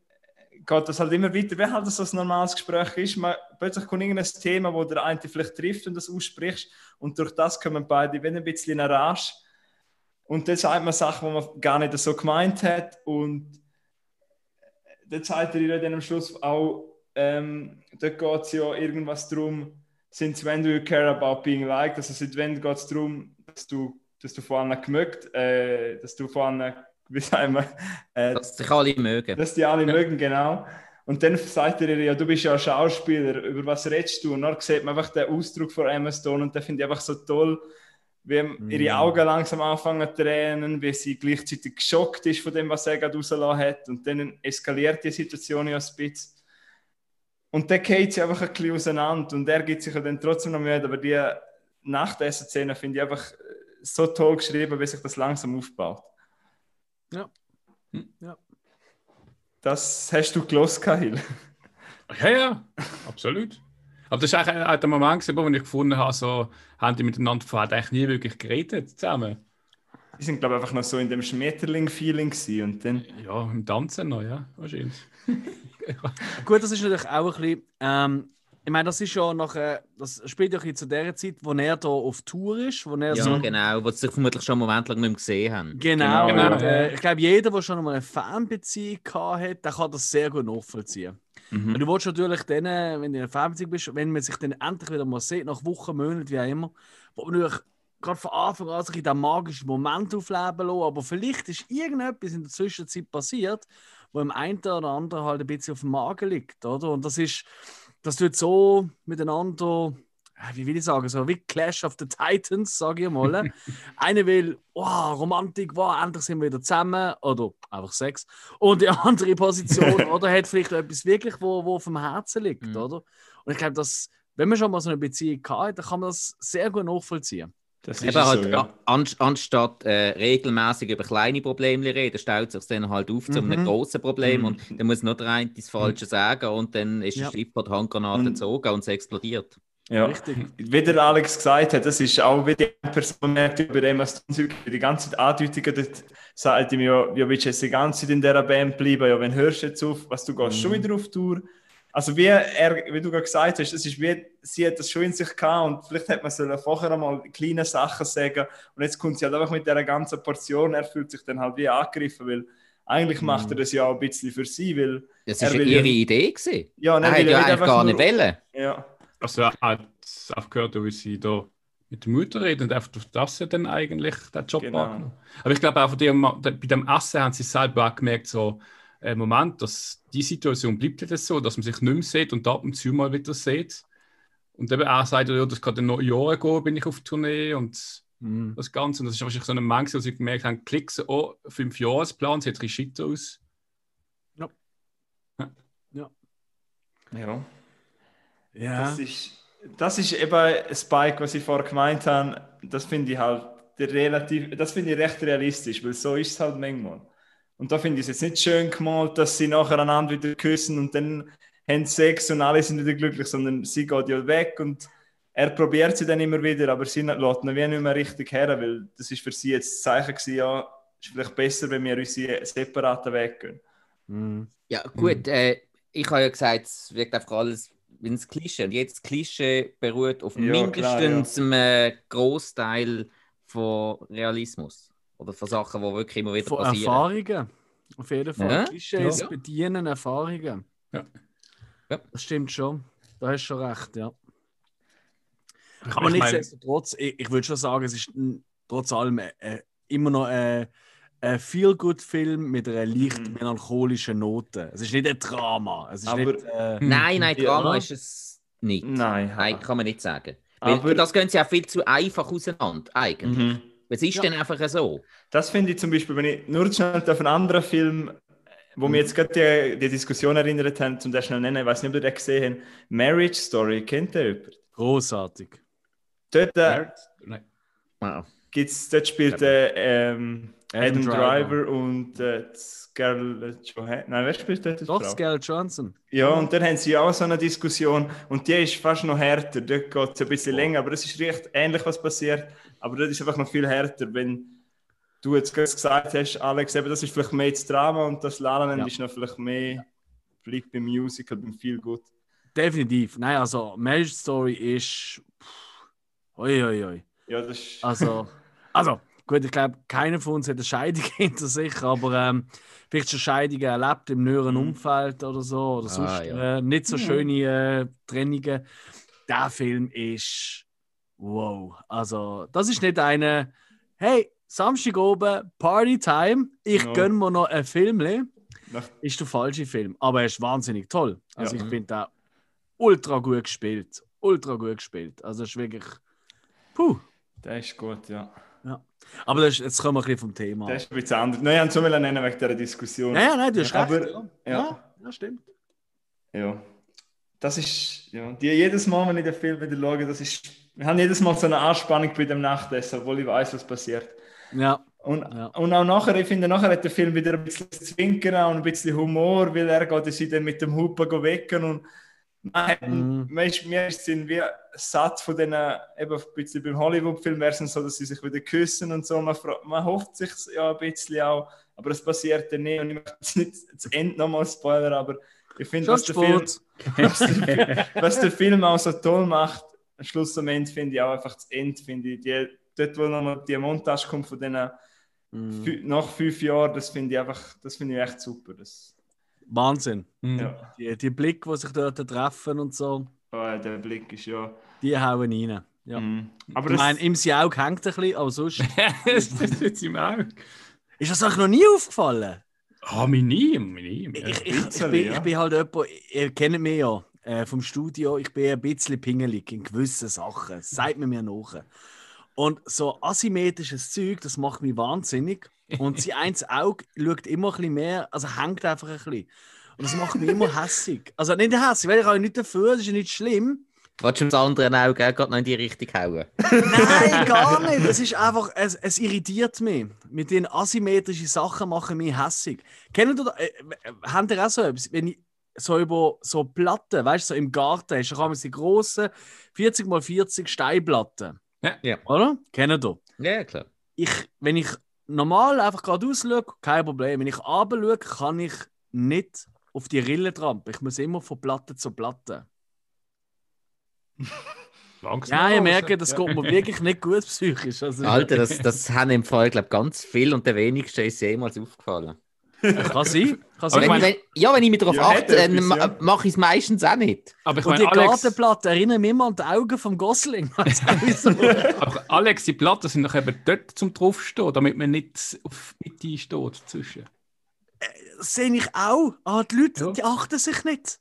geht das halt immer weiter, wie halt so ein normales Gespräch ist. Man, plötzlich kommt irgendein Thema, wo der eine vielleicht trifft und das aussprichst. Und durch das kommen beide wieder ein bisschen in eine Rage. Und dann sagt man Sachen, die man gar nicht so gemeint hat. Und dann zeigt er ihr dann am Schluss auch, ähm, dort geht es ja irgendwas darum, since when do you care about being liked? Also seit wann geht es darum, dass du, dass du von anderen gemögt, äh, dass du von anderen, wie sagen wir, äh, Dass sich alle mögen. dass die alle mögen, genau. Und dann sagt er ihr, ja, du bist ja Schauspieler, über was redest du? Und dann sieht man einfach den Ausdruck von Emma Stone und den finde ich einfach so toll, wie ihre Augen langsam anfangen zu tränen, wie sie gleichzeitig geschockt ist von dem, was er gerade rausgelassen hat. Und dann eskaliert die Situation ja ein bisschen. Und dann geht sie einfach ein bisschen auseinander und er gibt sich ja dann trotzdem noch Mühe, aber die Nachtessen-Szene finde ich einfach so toll geschrieben, wie sich das langsam aufbaut. Ja. Ja. Das hast du gelost, Kahil. Ja, ja, absolut. Aber das war eigentlich auch der Moment, gewesen, wo ich gefunden habe, so haben die miteinander vorher eigentlich nie wirklich geredet zusammen. Die sind, glaube ich, einfach noch so in dem Schmetterling-Feeling und dann... Ja, im Tanzen noch, ja, wahrscheinlich. Gut, das ist natürlich auch ein bisschen. Ähm, Ich meine, das ist ja noch, äh, das spielt ja zu der Zeit, wo er da auf Tour ist, wo er Ja, so genau, wo sie sich vermutlich schon einen Moment lang nicht mehr gesehen haben. Genau, Genau, und, äh, ich glaube, jeder, der schon mal eine Fanbeziehung gehabt hat, der kann das sehr gut nachvollziehen. Mhm. Und du willst natürlich dann, äh, wenn du in einer Fanbeziehung bist, wenn man sich dann endlich wieder mal sieht, nach Wochen, Monaten, wie auch immer, wo man natürlich gerade von Anfang an sich in diesem magischen Moment aufleben lassen, aber vielleicht ist irgendetwas in der Zwischenzeit passiert, wo im einen oder anderen halt ein bisschen auf dem Magen liegt, oder? Und das ist, das tut so miteinander, wie will ich sagen, so wie Clash of the Titans, sage ich mal. Einer will, oh, Romantik, wow, endlich sind wir wieder zusammen, oder einfach Sex. Und die andere Position, oder hat vielleicht etwas wirklich, wo, wo auf dem Herzen liegt, Mhm. oder? Und ich glaube, dass, wenn man schon mal so eine Beziehung hat, dann kann man das sehr gut nachvollziehen. Das Eben halt, so, ja. an, anstatt äh, regelmäßig über kleine Probleme reden, stellt sich dann halt auf zu einem Mhm. grossen Problem Mhm. und dann muss noch der eine das Falsche sagen und dann ist Ja. der Schiff die Handgranate gezogen und es explodiert. Ja. Richtig. Wie der Alex gesagt hat, das ist auch wie die Person merkt über dem, was du die ganze Zeit Andeutungen dort sagt ihm ja, ja, willst du jetzt die ganze Zeit in dieser Band bleiben? Ja, wenn hörst du jetzt auf, was du gehst schon wieder auf Tour. Also wie er, wie du gerade gesagt hast, es ist wie, sie hat das schon in sich gehabt und vielleicht hätte man sollen vorher einmal kleine Sachen sagen und jetzt kommt sie halt einfach mit dieser ganzen Portion, er fühlt sich dann halt wie angegriffen, weil eigentlich macht er das ja auch ein bisschen für sie, weil Das Er war ihre ja- Idee. Gewesen. ja, Er will ja eigentlich einfach gar nicht wollen. Ja, Also er hat aufgehört, wie sie da mit der Mutter reden und einfach durch das ja dann eigentlich den Job Genau. angenommen. Aber ich glaube auch von dem, bei dem Essen haben sie selber auch gemerkt, so, äh, Moment, dass die Situation bleibt ja so, dass man sich nicht mehr sieht und ab und zu mal wieder sieht. Und eben auch sagt, ja, das kann dann noch Jahre gehen, bin ich auf Tournee und Mhm. das Ganze. Und das ist wahrscheinlich so ein Moment, wo sie gemerkt haben, klick so, oh, fünf Jahresplan, sieht richtig shit aus. ja. Ja. Das ist, das ist eben ein Spike, was ich vorher gemeint habe. Das finde ich halt relativ, das finde ich recht realistisch, weil so ist es halt manchmal. Und da finde ich es jetzt nicht schön gemalt, dass sie nachher einander wieder küssen und dann haben sie Sex und alle sind wieder glücklich, sondern sie geht ja weg und er probiert sie dann immer wieder, aber sie lässt ihn wie nicht mehr richtig her, weil das ist für sie jetzt das Zeichen gewesen, ja, ist vielleicht besser, wenn wir unsere separaten Weg gehen. Mhm. Ja, gut, äh, ich habe ja gesagt, es wirkt einfach alles wie ein Klischee. Und jetzt Klischee beruht auf Ja, klar, mindestens einem Großteil von Realismus. Oder von Sachen, die wirklich immer wieder Von passieren. Erfahrungen. Auf jeden Fall. Ja? Klischees Ja. bedienen Erfahrungen. Ja. Ja. Das stimmt schon. Da hast du schon recht, ja. Ich Aber nichtsdestotrotz, ich, ich würde schon sagen, es ist trotz allem äh, äh, immer noch äh, ein Feel-Good-Film mit einer leicht Mhm. melancholischen Note. Es ist nicht ein Drama. Es ist Aber- nicht, äh, Nein, nein, Ja. Drama ist es nicht. Nein, Nein, kann man nicht sagen. Weil Aber- das gehen sie auch viel zu einfach auseinander, eigentlich. Mhm. Es ist Ja. dann einfach so. Das finde ich zum Beispiel, wenn ich nur schnell auf einen anderen Film, wo mir jetzt gerade die, die Diskussion erinnert haben, zum das schnell nennen, ich weiß nicht, ob ihr den gesehen habt, Marriage Story, kennt ihr jemand? großartig. Dort, äh? Nein. Wow. gibt's, dort spielt äh, ähm, Adam Adam, Driver. Driver, und äh, Scarlett Johansson. Nein, wer spielt dort? die Doch? Scarlett Johansson. Ja, und dann haben sie auch so eine Diskussion und die ist fast noch härter. Dort geht es ein bisschen länger, aber es ist recht ähnlich, was passiert. Aber das ist einfach noch viel härter, wenn du jetzt gesagt hast, Alex, eben, das ist vielleicht mehr das Drama und das La La Land Ja. ist noch vielleicht mehr, vielleicht beim Musical, beim Feel Good. Definitiv. Nein, also Marriage Story ist. Ui, ui, ui. Ja, das ist. Also, also gut, ich glaube, keiner von uns hat eine Scheidung hinter sich, aber ähm, vielleicht schon Scheidungen erlebt im näheren Mhm. Umfeld oder so, oder Ah, sonst ja. äh, nicht so schöne äh, Trennungen. Der Film ist wow. Also, das ist nicht eine, hey, Samstag oben, Partytime, ich Ja. gönn mir noch einen Film. Ist der falsche Film, aber er ist wahnsinnig toll. Also, Ja. ich finde da ultra gut gespielt. Ultra gut gespielt. Also, es ist wirklich. Puh. der ist gut, ja. Aber das ist, jetzt kommen wir ein bisschen vom Thema. Der ist ein bisschen anders. Nein, ich wollte es so nennen wegen dieser Diskussion. Ja, ja, nein, du hast Ja, recht. aber- ja. ja. Ja, ja, stimmt. Ja. Das ist, ja, die, jedes Mal, wenn ich den Film wieder schaue, das ist, wir haben jedes Mal so eine Anspannung bei dem Nachtessen, obwohl ich weiß, was passiert. Ja, Und, Ja. und auch nachher, ich finde, nachher hat der Film wieder ein bisschen Zwinkern und ein bisschen Humor, weil er geht sie dann mit dem Hupen wecken und man, hat, Mhm. sind wie satt von diesen, eben ein bisschen beim Hollywood-Film wäre es so, dass sie sich wieder küssen und so, man, man hofft sich ja ein bisschen auch, aber es passiert dann nicht und ich möchte jetzt nicht das Ende nochmal spoilern, aber Ich finde, was, der Film- was, der- was der Film auch so toll macht, am Schluss am Ende finde ich auch einfach das Ende, finde ich, die, dort wo nochmal die Montage kommt von denen fü- nach fünf Jahren, das finde ich einfach, das finde ich echt super. Das, Wahnsinn. Mhm. ja. Die, die Blicke, die sich dort treffen und so, Oh, der Blick ist ja. die hauen rein. Ja. Mhm. Aber ich das, meine, im Auge hängt ein bisschen, aber sonst. das ist im Auge. Ist das euch noch nie aufgefallen? Ah, mir nie, mir nie. Ich, ich, ich, bin, ja. ich bin halt jemand, ihr kennt mich ja äh, vom Studio, ich bin ein bisschen pingelig in gewissen Sachen. Das sagt man mir nach. Und so asymmetrisches Zeug, das macht mich wahnsinnig. Und sein eins Auge schaut immer ein bisschen mehr, also hängt einfach ein bisschen. Und das macht mich immer hässig. Also nicht hässig, weil ich auch nicht dafür, das ist ja nicht schlimm. Willst du das andere Auge auch gerade noch in die Richtung hauen? Nein, gar nicht. Es ist einfach, es, es irritiert mich. Mit den asymmetrischen Sachen machen mich hässig. Kennt ihr das? Äh, äh, habt ihr auch so etwas? Wenn ich so über so Platten, weißt du, so im Garten hast, dann kann man die grossen 40x40 Steinplatten. Ja. Ja. Oder? Kennt ihr? Ja, klar. Ich, wenn ich normal einfach geradeaus schaue, kein Problem. Wenn ich runter schaue, kann ich nicht auf die Rille trampen. Ich muss immer von Platte zu Platte. Langsam Ja, ich merke, das geht mir wirklich nicht gut psychisch. Also, Alter, das, das haben im Fall, glaube ganz viel und der wenigste ist jemals aufgefallen. Kann sein. Ich Wenn, meine- wenn, ja, wenn ich mich darauf Ja, achte, dann ja. mache ich es meistens auch nicht. Aber ich Und die meine, Alex, Gartenplatte erinnern mich immer an die Augen vom Gosling. Aber Alex, die Platten sind doch eben dort zum draufstehen, damit man nicht auf die Mitte steht zwischen. das sehe ich auch. Aber die Leute, Ja. die achten sich nicht.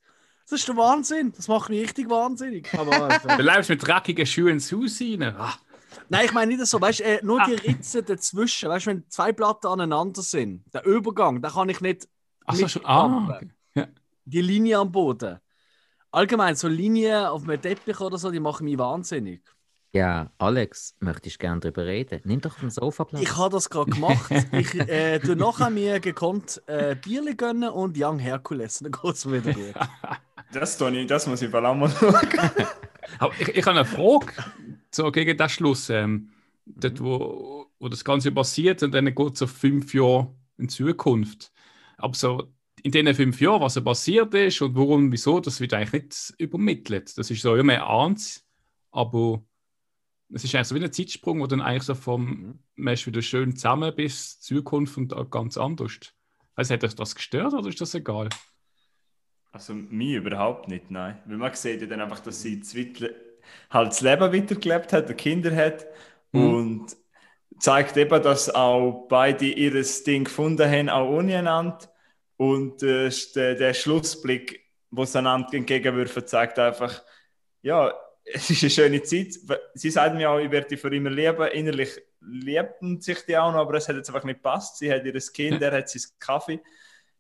Das ist der Wahnsinn. Das macht mich richtig wahnsinnig. Aber, äh, Du läufst mit dreckigen Schuhen ins Haus rein. Ah, nein, ich meine nicht so. Weißt, äh, nur die Ritzen dazwischen. Weißt, wenn zwei Platten aneinander sind, der Übergang, da kann ich nicht ach so, schon. Ah, okay. ja. die Linie am Boden. Allgemein, so Linien auf einem Teppich oder so, die machen mich wahnsinnig. Ja, Alex, möchtest du gerne darüber reden? Nimm doch den Sofa Platz. Ich habe das gerade gemacht. Ich äh, tue nachher mir gekonnt äh, Bierli gönnen und Young Hercules. Dann geht es mir wieder gut. das, Toni, das muss ich bald auch mal schauen. Aber ich, ich habe eine Frage so gegen den Schluss. Ähm, dort, wo, wo das Ganze passiert und dann geht es auf fünf Jahre in Zukunft. Aber so in diesen fünf Jahren, was passiert ist und warum, und wieso, das wird eigentlich nicht übermittelt. Das ist so, man ahnt aber es ist eigentlich so wie ein Zeitsprung, wo dann eigentlich so vom, man ist wieder schön zusammen bis Zukunft und ganz anders. Also hat euch das gestört oder ist das egal? Also mir überhaupt nicht, nein. Weil man sieht ja dann einfach, dass sie das halt das Leben weitergelebt hat, Kinder hat Mhm. und zeigt eben, dass auch beide ihr Ding gefunden haben, auch ohne einander. Und äh, der, der Schlussblick, wo sie einander entgegenwürfen, zeigt einfach, ja, es ist eine schöne Zeit. Sie sagen mir auch, ich werde dich für immer lieben. Innerlich liebten sich die auch noch, aber es hat jetzt einfach nicht gepasst. Sie hat ihr Kind, er hat sein Kaffee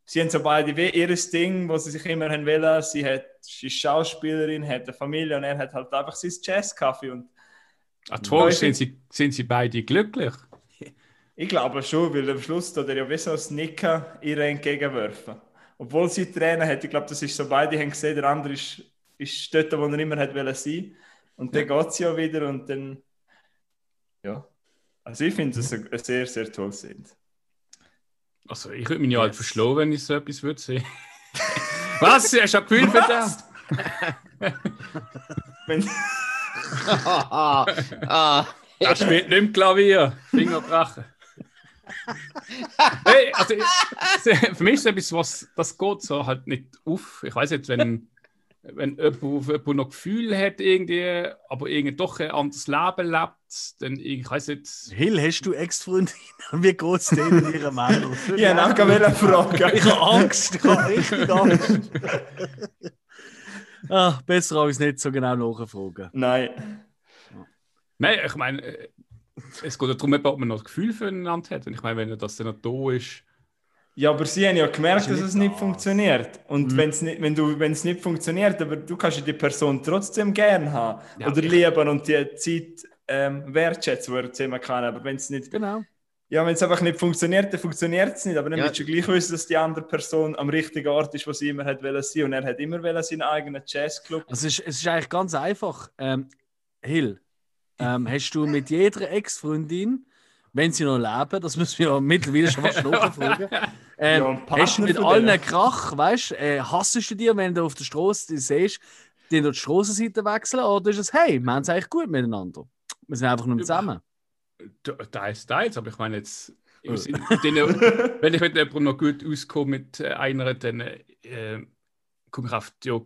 sie haben so beide wie ihr Ding, wo sie sich immer haben wollen. Sie hat, sie ist Schauspielerin, hat eine Familie und er hat halt einfach sein Jazz-Kaffee. Und Ja, ich sind sie, sind sie beide glücklich? ich glaube schon, weil am Schluss tut er ja so ein Nicken ihr entgegenwerfen. Obwohl sie Tränen hat, ich glaube, das ist so, beide haben gesehen, der andere ist, ist dort, wo er immer hat wollen sein. Und dann geht sie ja wieder und dann, ja. Also ich finde es ein, sehr, sehr tolles Ende. Also, ich würde mich ja halt Yes. verschlagen, wenn ich so etwas würde sehen. Was? Hast du ein Gefühl für das? Wenn, Er spielt nicht im Klavier. Finger brechen. hey, also, für mich ist es etwas, was das geht so halt nicht auf. Ich weiß jetzt, wenn, wenn jemand, jemand noch Gefühl hat, irgendwie, aber irgendwie doch ein anderes Leben lebt, dann ich weiß nicht. Hill, hast du Ex-Freundin? Wie geht es denen in ihrem Männer? ich habe auch gerne fragen. Ich habe Angst, ich habe richtig Angst. ah, besser als nicht so genau nachfragen. Nein. Nein, ich meine, äh, es geht ja darum, ob man noch ein Gefühl füreinander hat. Und ich meine, wenn das dann noch da ist, Ja, aber sie haben ja gemerkt, Das dass es nicht das. funktioniert. Und Mhm. wenn's nicht, wenn, du, wenn es nicht funktioniert, aber du kannst ja die Person trotzdem gern haben Ja, oder lieben und die Zeit ähm, wertschätzen, die er zusammen kann. Aber wenn es nicht, Genau. Ja, wenn es einfach nicht funktioniert, dann funktioniert es nicht. Aber dann Ja. willst du gleich wissen, dass die andere Person am richtigen Ort ist, wo sie immer hat wollen sein. Und er hat immer wollen seinen eigenen Jazzclub. Also es, ist, es ist eigentlich ganz einfach. Ähm, Hill, ähm, hast du mit jeder Ex-Freundin, wenn sie noch leben, das müssen wir ja mittlerweile schon fast nachfragen. Ähm, Ja, hast du mit allen denen. Krach, weißt du, äh, hassest du dir, wenn du auf der Straße die siehst, die durch die Strassenseite wechseln, oder ist es, hey, wir haben es eigentlich gut miteinander? Wir sind einfach nur zusammen. Da, ist da jetzt, aber ich meine jetzt, Äh. Sinne wenn ich mit jemandem noch gut auskomme mit äh, einer, dann äh, komme ich auf ja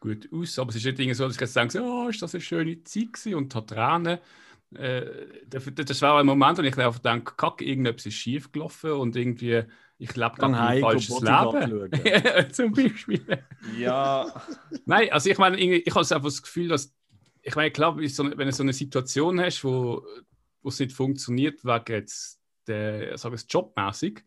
gut aus. Aber es ist nicht so, dass ich jetzt sage, oh, ist das eine schöne Zeit gewesen und hat Tränen. Äh, das das war ein Moment, wo ich einfach denke, kack, irgendetwas ist schief gelaufen und irgendwie, ich lebe gerade ein falsches Leben. Zum Beispiel. Ja, Nein, also ich meine, ich habe einfach das Gefühl, dass, ich meine, klar, wenn du so eine Situation hast, wo, wo es nicht funktioniert, wegen jetzt der, sag ich jobmäßig,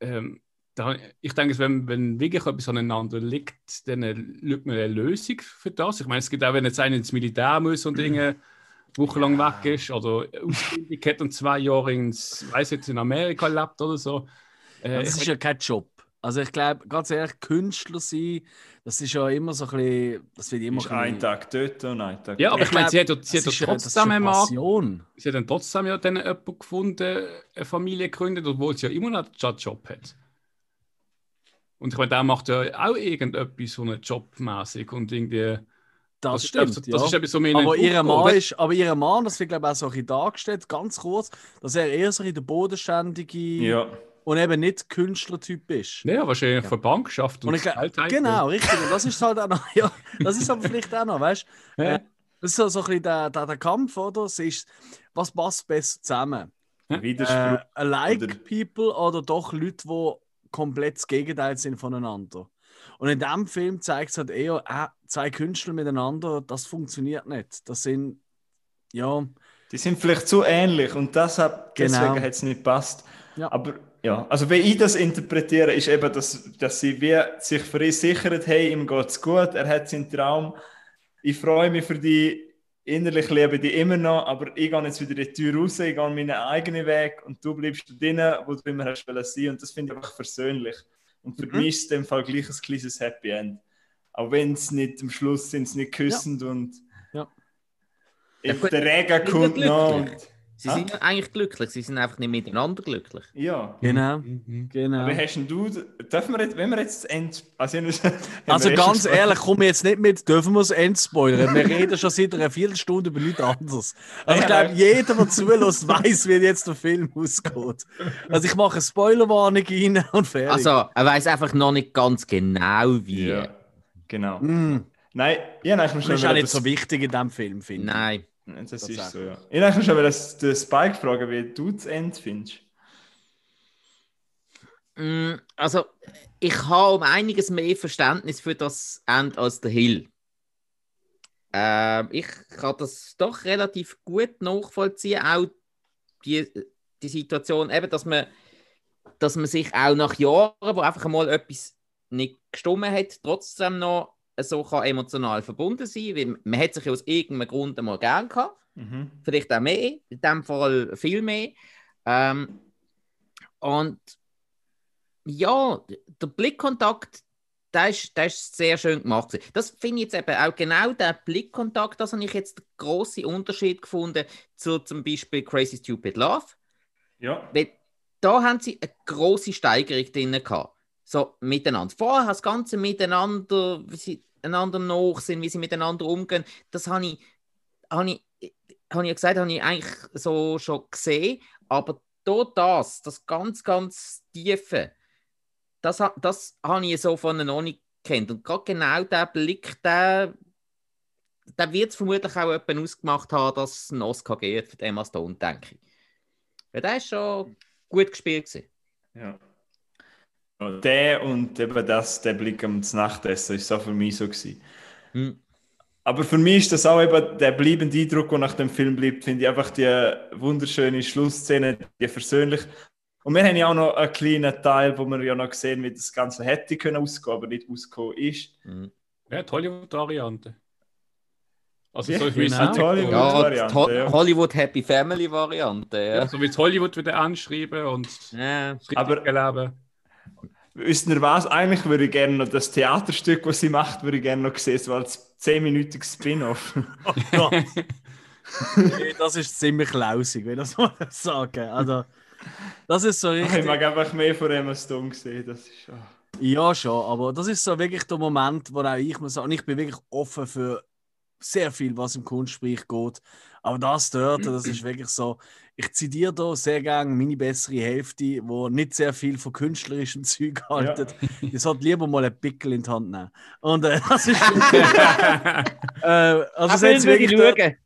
ähm, da, ich denke, wenn, wenn wirklich etwas aneinander liegt, dann schaut man eine Lösung für das. Ich meine, es gibt auch, wenn jetzt einer ins Militär muss und Dinge wochenlang weg ist oder Ausbildung hat und zwei Jahre ins, weiß jetzt, in Amerika lebt oder so. Äh, Das ist ja kein Job. Also ich glaube, ganz ehrlich, Künstler sein, das ist ja immer so ein bisschen, das wird immer ist ein bisschen- Tag dort und ein Tag Ja, aber ich meine, sie hat, ja- das sie hat ja ist ja- das ist trotzdem ja einmal Passion. sie hat dann trotzdem ja dann jemanden gefunden, eine Familie gegründet, obwohl sie ja immer noch einen Job hat. Und ich meine, der macht ja auch irgendetwas so einen jobmäßig und irgendwie. Das, ist stimmt, etwas- ja. Das ist etwas, so aber den ihr Kopf Mann ist, aber ihr Mann, das wird glaube ich auch so ein bisschen dargestellt, ganz kurz, dass er eher so ein bisschen der bodenständige Ja, und eben nicht Künstlertyp ist. Ja, wahrscheinlich für die Bank geschafft Und ich Geld heimgebracht. genau, richtig. Und das ist halt auch noch, ja, das ist aber vielleicht auch noch, weißt du? Ja. Äh, Das ist so, so ein bisschen der, der, der Kampf, oder? Es ist, was passt besser zusammen? Widerspruch. Äh, alike Oder- people oder doch Leute, die komplett das Gegenteil sind voneinander? Und in diesem Film zeigt es halt eher, äh, zwei Künstler miteinander, das funktioniert nicht. Das sind, ja, Die sind vielleicht zu ähnlich und deshalb, Genau. deswegen hat es nicht gepasst. Ja. Aber ja, also wie ich das interpretiere, ist eben, dass, dass sie wie sich für ihn sichert, hey, ihm geht's gut, er hat seinen Traum, ich freue mich für die, innerlich liebe die immer noch, aber ich gehe jetzt wieder die Tür raus, ich gehe meinen eigenen Weg und du bleibst drinnen, wo du immer hast wollen sein und das finde ich einfach versöhnlich. Und für Mhm. mich ist es in dem Fall gleich ein kleines Happy End. Auch wenn es nicht am Schluss sind, sie nicht küssend und Ja. Ja, If gut, der Regen kommt noch und Sie sind ja eigentlich glücklich, sie sind einfach nicht miteinander glücklich. ja. genau. Mhm. genau. Aber hast denn du, dürfen wir jetzt, wenn wir jetzt das End, also, Also ganz ehrlich, komm jetzt nicht mit, dürfen wir es endspoilern. Wir reden schon seit einer Viertelstunde über nichts anderes. Also ich Ja, glaube, jeder, der zulässt, weiß, wie jetzt der Film ausgeht. Also ich mache eine Spoilerwarnung rein und fertig. Also, er weiß einfach noch nicht ganz genau, wie. Ja, genau. Mm, Nein, ich habe eigentlich das schon ist auch nicht das, so wichtig in diesem Film, finde ich. Nein. Das ist so, ja. Ich eigentlich schon wieder das, den Spike fragen, wie du das End findest. Mm, Also, ich habe um einiges mehr Verständnis für das End als der Hill. Ähm, ich kann das doch relativ gut nachvollziehen, auch die, die Situation, eben, dass man, dass man sich auch nach Jahren, wo einfach mal etwas nicht gestummen hat, trotzdem noch so kann emotional verbunden sein, weil man hat sich ja aus irgendeinem Grund einmal gern gehabt Mhm. vielleicht auch mehr, in dem Fall viel mehr. Ähm, und ja, der Blickkontakt, der ist, der ist sehr schön gemacht. Das finde ich jetzt eben auch genau der Blickkontakt, das habe ich jetzt den grossen Unterschied gefunden zu zum Beispiel Crazy Stupid Love. Ja. Weil da haben sie eine große Steigerung drin gehabt. So miteinander. Vorher das Ganze miteinander, sie einander nach sind, wie sie miteinander umgehen, das habe ich, habe ich, habe ich ja gesagt, habe ich eigentlich so schon gesehen. Aber da das, das ganz, ganz Tiefe, das, das habe ich so von noch nicht kennt. Und gerade genau der Blick, der, der wird es vermutlich auch jemand ausgemacht haben, dass es einen Oscar geht für Emma Stone, denke ich. Ja, der ist schon gut gespielt. Gewesen. ja. Der und eben das, der Blick am Nachtessen, ist so für mich so gewesen. Hm. Aber für mich ist das auch eben der bleibende Eindruck, der nach dem Film bleibt, finde ich einfach die wunderschöne Schlussszene, die versöhnlich. Und wir haben ja auch noch einen kleinen Teil, wo wir ja noch sehen, wie das Ganze hätte können ausgehen, aber nicht ausgekommen ist. Hm. Ja, die Hollywood-Variante. Also Ja, so wie es genau. halt- Hollywood. Ja, ja. Hollywood Happy Family Variante. Ja, Ja. so wie es Hollywood wieder anschreiben und Ja. Aber- Leben. Wisst ihr was? Eigentlich würde ich gerne noch das Theaterstück, was sie macht, würde ich gerne noch sehen, so als 10-minütiges Spin-off. Nee, das ist ziemlich lausig, wenn ich das mal sagen. Also, das ist so Ich richtig. mag einfach mehr von Emma Stone sehen. Das ist schon. Ja, schon, aber das ist so wirklich der Moment, wo auch ich muss sagen, ich bin wirklich offen für sehr viel, was im Kunstbereich geht. Aber das dort, das ist wirklich so. Ich zitiere da sehr gerne meine bessere Hälfte, wo nicht sehr viel von künstlerischem Zeug haltet. Die sollte lieber mal einen Pickel in die Hand nehmen. Und äh, das ist. äh, also, ich wirklich schauen.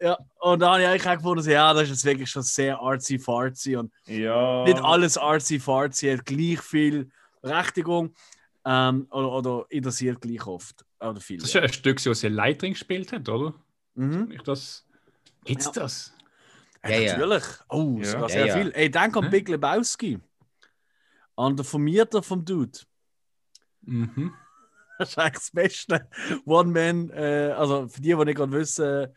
ja, und da habe ich eigentlich auch gefunden, ja, das ist jetzt wirklich schon sehr artsy-fartsy und Ja. nicht alles artsy-fartsy hat gleich viel Berechtigung ähm, oder, oder interessiert gleich oft. Oder viel. Das ist ja ein Stück, das sie Leitring gespielt hat, oder? Mhm. Ich das. Gibt's Ja. das? Ja, Ja, ja. natürlich. Oh, Ja. sogar Ja, sehr ja. viel. Ey, denk an? Big Lebowski. An den Vermieter vom Dude. Mhm. Das ist eigentlich das Beste. One-Man, äh, also für die, die nicht gerade wissen,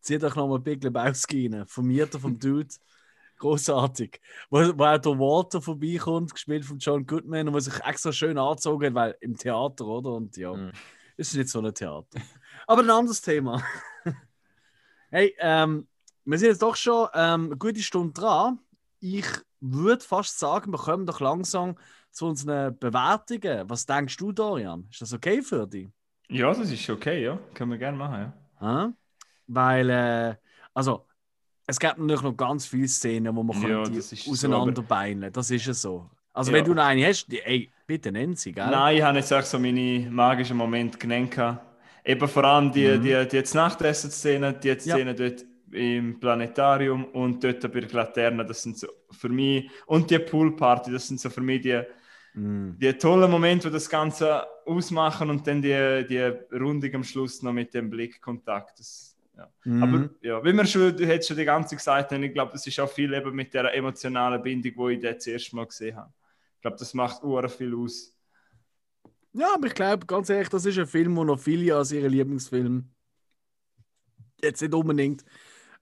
zieht euch nochmal Big Lebowski rein. Vermieter vom Dude. Großartig. Wo, wo auch der Walter vorbeikommt, gespielt von John Goodman, und wo sich extra schön angezogen hat, weil im Theater, oder? Und ja, Mhm. ist nicht so ein Theater. Aber ein anderes Thema. hey, ähm, wir sind jetzt doch schon ähm, eine gute Stunde dran. Ich würde fast sagen, wir kommen doch langsam zu unseren Bewertungen. Was denkst du, Dorian? Ist das okay für dich? ja, das ist okay, ja. Können wir gerne machen, ja. Hä? Weil, äh, also, es gibt natürlich noch ganz viele Szenen, wo man Ja, kann das die ist so, auseinanderbeineln Das ist es so. Also, Ja. wenn du noch eine hast, die, ey, bitte nenn sie, gell? Nein, ich habe jetzt auch so meine magischen Momente genannt. Eben vor allem die, Mhm. die, die jetzt Nachtessen-Szene, die Ja. Szene dort im Planetarium und dort bei der Laterne, das sind so für mich, und die Poolparty, das sind so für mich die, Mm. die tollen Momente, die das Ganze ausmachen und dann die, die Rundung am Schluss noch mit dem Blickkontakt. Das, ja. Mhm. Aber ja, wie wir schon, du hättest schon die ganze Zeit gesagt, haben, ich glaube, das ist auch viel eben mit der emotionalen Bindung, die ich das erste Mal gesehen habe. Ich glaube, das macht ur viel aus. Ja, aber ich glaube, ganz ehrlich, das ist ein Film, wo noch viele als ihren Lieblingsfilm jetzt nicht unbedingt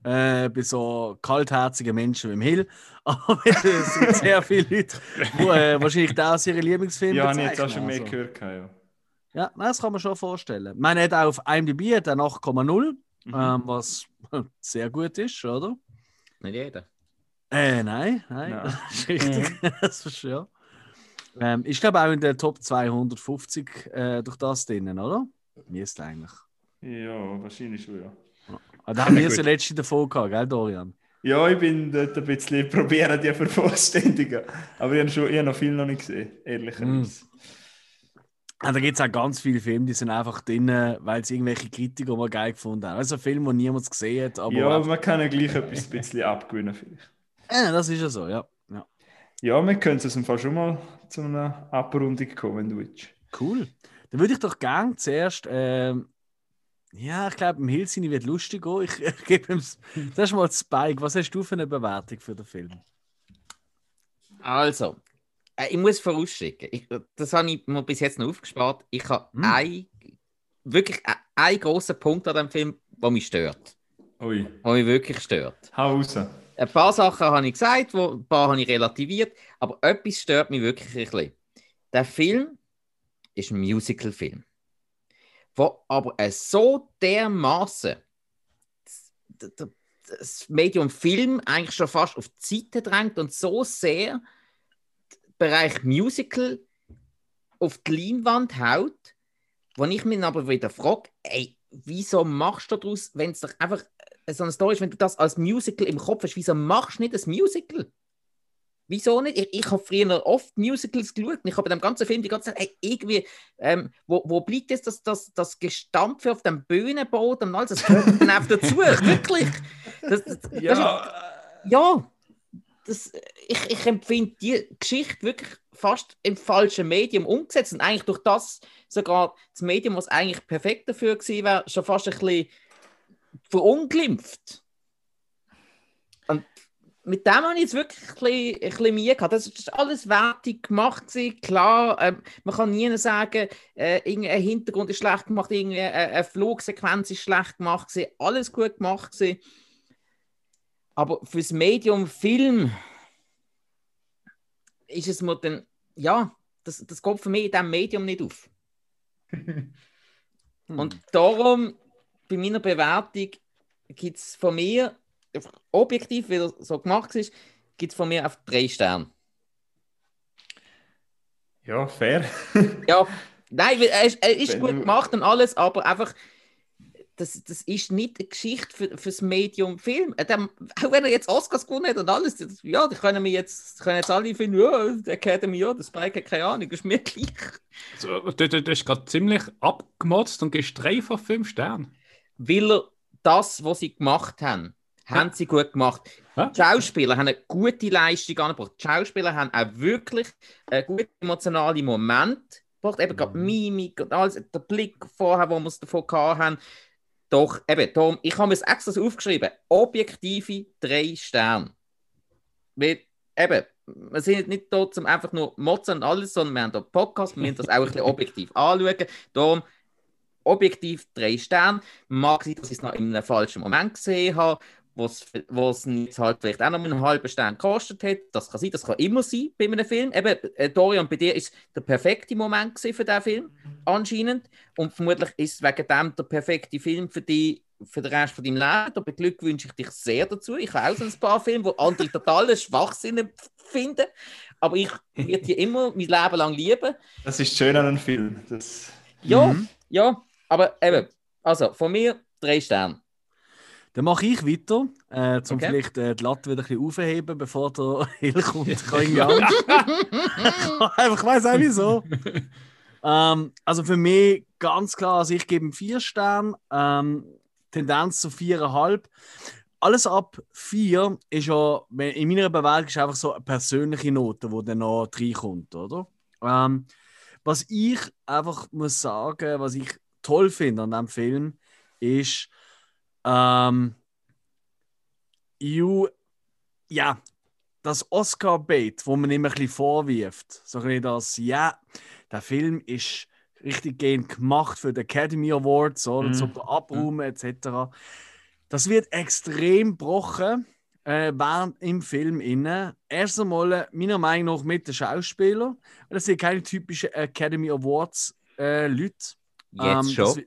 äh, bei so kaltherzigen Menschen wie im Hill, aber es sind sehr viele Leute, die äh, wahrscheinlich das als ihren Lieblingsfilm Ja, habe ich bezeichnen, schon mehr also. gehört. gehabt, Ja, nein, das kann man schon vorstellen. Er hat auch auf IMDb hat er 8,0, Ja. ähm, was sehr gut ist, oder? Nicht jeder. Äh, nein, nein, Nein. das ist richtig. das ist, ja. ähm, ich glaube auch in der Top 250 äh, durch das drinnen, oder? Wie ist eigentlich? ja, wahrscheinlich schon, ja. Ah, da haben wir es ja letzte davon gehabt, gell, Dorian? Ja, ich bin dort ein bisschen probieren, die vervollständigen. Aber ich habe, schon, ich habe noch viel noch nicht gesehen, ehrlicherweise. Und da gibt es auch ganz viele Filme, die sind einfach drin, weil sie irgendwelche Kritiker mal geil gefunden haben. Also ein Film, den niemand gesehen hat, aber. Ja, einfach- man kann ja gleich etwas ein bisschen abgewinnen vielleicht. äh, das ist ja so, ja. ja. Ja, wir können es im Fall schon mal zu einer Abrundung kommen, wenn du willst. Cool. Dann würde ich doch gerne zuerst. Ähm, ja, ich glaube, im Hilsini wird lustig gehen. Ich, ich gebe ihm s- zuerst mal Spike. Was hast du für eine Bewertung für den Film? Also, äh, ich muss vorausschicken. Ich, das habe ich mir bis jetzt noch aufgespart. Ich habe Hm. ein, wirklich ein, einen grossen Punkt an dem Film, der mich stört. Ui, Der mich wirklich stört. hau raus. Ein paar Sachen habe ich gesagt, wo, ein paar habe ich relativiert, aber etwas stört mich wirklich ein bisschen. Der Film ist ein Musical-Film, wo aber äh, so dermaßen das, Medium Film eigentlich schon fast auf die Seite drängt und so sehr den Bereich Musical auf die Leinwand haut, wo ich mich aber wieder frage, ey, wieso machst du daraus, wenn es doch einfach so eine Story ist, wenn du das als Musical im Kopf hast, wieso machst du nicht ein Musical? Wieso nicht? Ich, ich habe früher oft Musicals geschaut und ich habe bei dem ganzen Film die ganze Zeit, ey, irgendwie, ähm, wo, wo bleibt jetzt das, das, das Gestampfe auf dem Bühnenboden und alles? Das gehört dann einfach dazu, wirklich. Das, das, das ist, ja, das, ich, ich empfinde die Geschichte wirklich fast im falschen Medium umgesetzt und eigentlich durch das sogar das Medium, was eigentlich perfekt dafür gewesen wäre, schon fast ein bisschen verunglimpft. Und mit dem habe ich jetzt wirklich ein bisschen, ein bisschen Mühe gehabt. Das ist alles wertig gemacht. Gewesen. Klar, ähm, man kann nie sagen, äh, irgendein Hintergrund ist schlecht gemacht, irgendeine äh, eine Flugsequenz ist schlecht gemacht. Gewesen. Alles gut gemacht. Gewesen. Aber fürs Medium Film ist es mir dann, ja, das, das geht für mich in diesem Medium nicht auf. Und darum, bei meiner Bewertung, gibt es von mir, objektiv, wie er so gemacht ist, gibt es von mir auf drei Sterne. Ja, fair. Ja, nein, er ist, er ist gut gemacht und alles, aber einfach, das, das ist nicht eine Geschichte für, fürs Medium Film. Äh, der- Auch wenn er jetzt Oscars gewonnen hat und alles, das, ja, die können mir jetzt, können jetzt alle finden, ja, der Academy, ja, der Spike hat keine Ahnung, ist mir gleich. So, du, du, du hast gerade ziemlich abgemotzt und gehst drei von fünf Sternen. Weil er das, was sie gemacht haben, haben sie gut gemacht. Die Schauspieler haben eine gute Leistung angebracht. Die Schauspieler haben auch wirklich einen guten emotionalen Moment gebracht. Eben gerade Mimik und alles, der Blick vorher, wo wir es davon haben. Doch, eben, darum, ich habe mir es extra aufgeschrieben. Objektive drei Sterne. Weil, eben, wir sind nicht dort, um einfach nur motzen und alles, sondern wir haben da einen Podcast, wir müssen das auch ein bisschen objektiv anschauen. Darum, objektiv drei Sterne. Mag sein, dass ich es noch in einem falschen Moment gesehen habe, wo es jetzt halt vielleicht auch noch einen halben Stern gekostet hat. Das kann sein, das kann immer sein bei einem Film. Eben, äh, Dorian, bei dir ist der perfekte Moment für diesen Film, anscheinend. Und vermutlich ist es wegen dem der perfekte Film für dich für den Rest von deinem Leben. Da beglückwünsche ich dich sehr dazu. Ich habe auch so ein paar Filme, wo andere totale Schwachsinn finden. Aber ich werde die immer mein Leben lang lieben. Das ist schön an einem Film. Das, Ja, Mhm. ja, aber eben, also von mir drei Sterne. Dann mache ich weiter, äh, um Okay. vielleicht äh, die Latte wieder ein bisschen aufzuheben, bevor der Hill kommt. Ich kann irgendwie. Einfach, ich weiß auch wieso. ähm, also für mich ganz klar, also ich gebe ihm vier Sterne, ähm, Tendenz zu viereinhalb. Alles ab vier ist ja, in meiner Bewertung ist einfach so eine persönliche Note, die dann noch reinkommt, oder? Ähm, was ich einfach muss sagen, was ich toll finde an diesem Film, ist, ähm, you, ja, das Oscar-Bait, wo man immer ein bisschen vorwirft, so ein bisschen das, ja, der Film ist richtig gehend gemacht für die Academy Awards, oder, Mhm. zum Abräumen etc. Das wird extrem gebrochen äh, während im Film inne. Erst einmal, meiner Meinung nach, mit den Schauspielern. Das sind keine typischen Academy Awards äh, Leute. Jetzt Ähm, schon.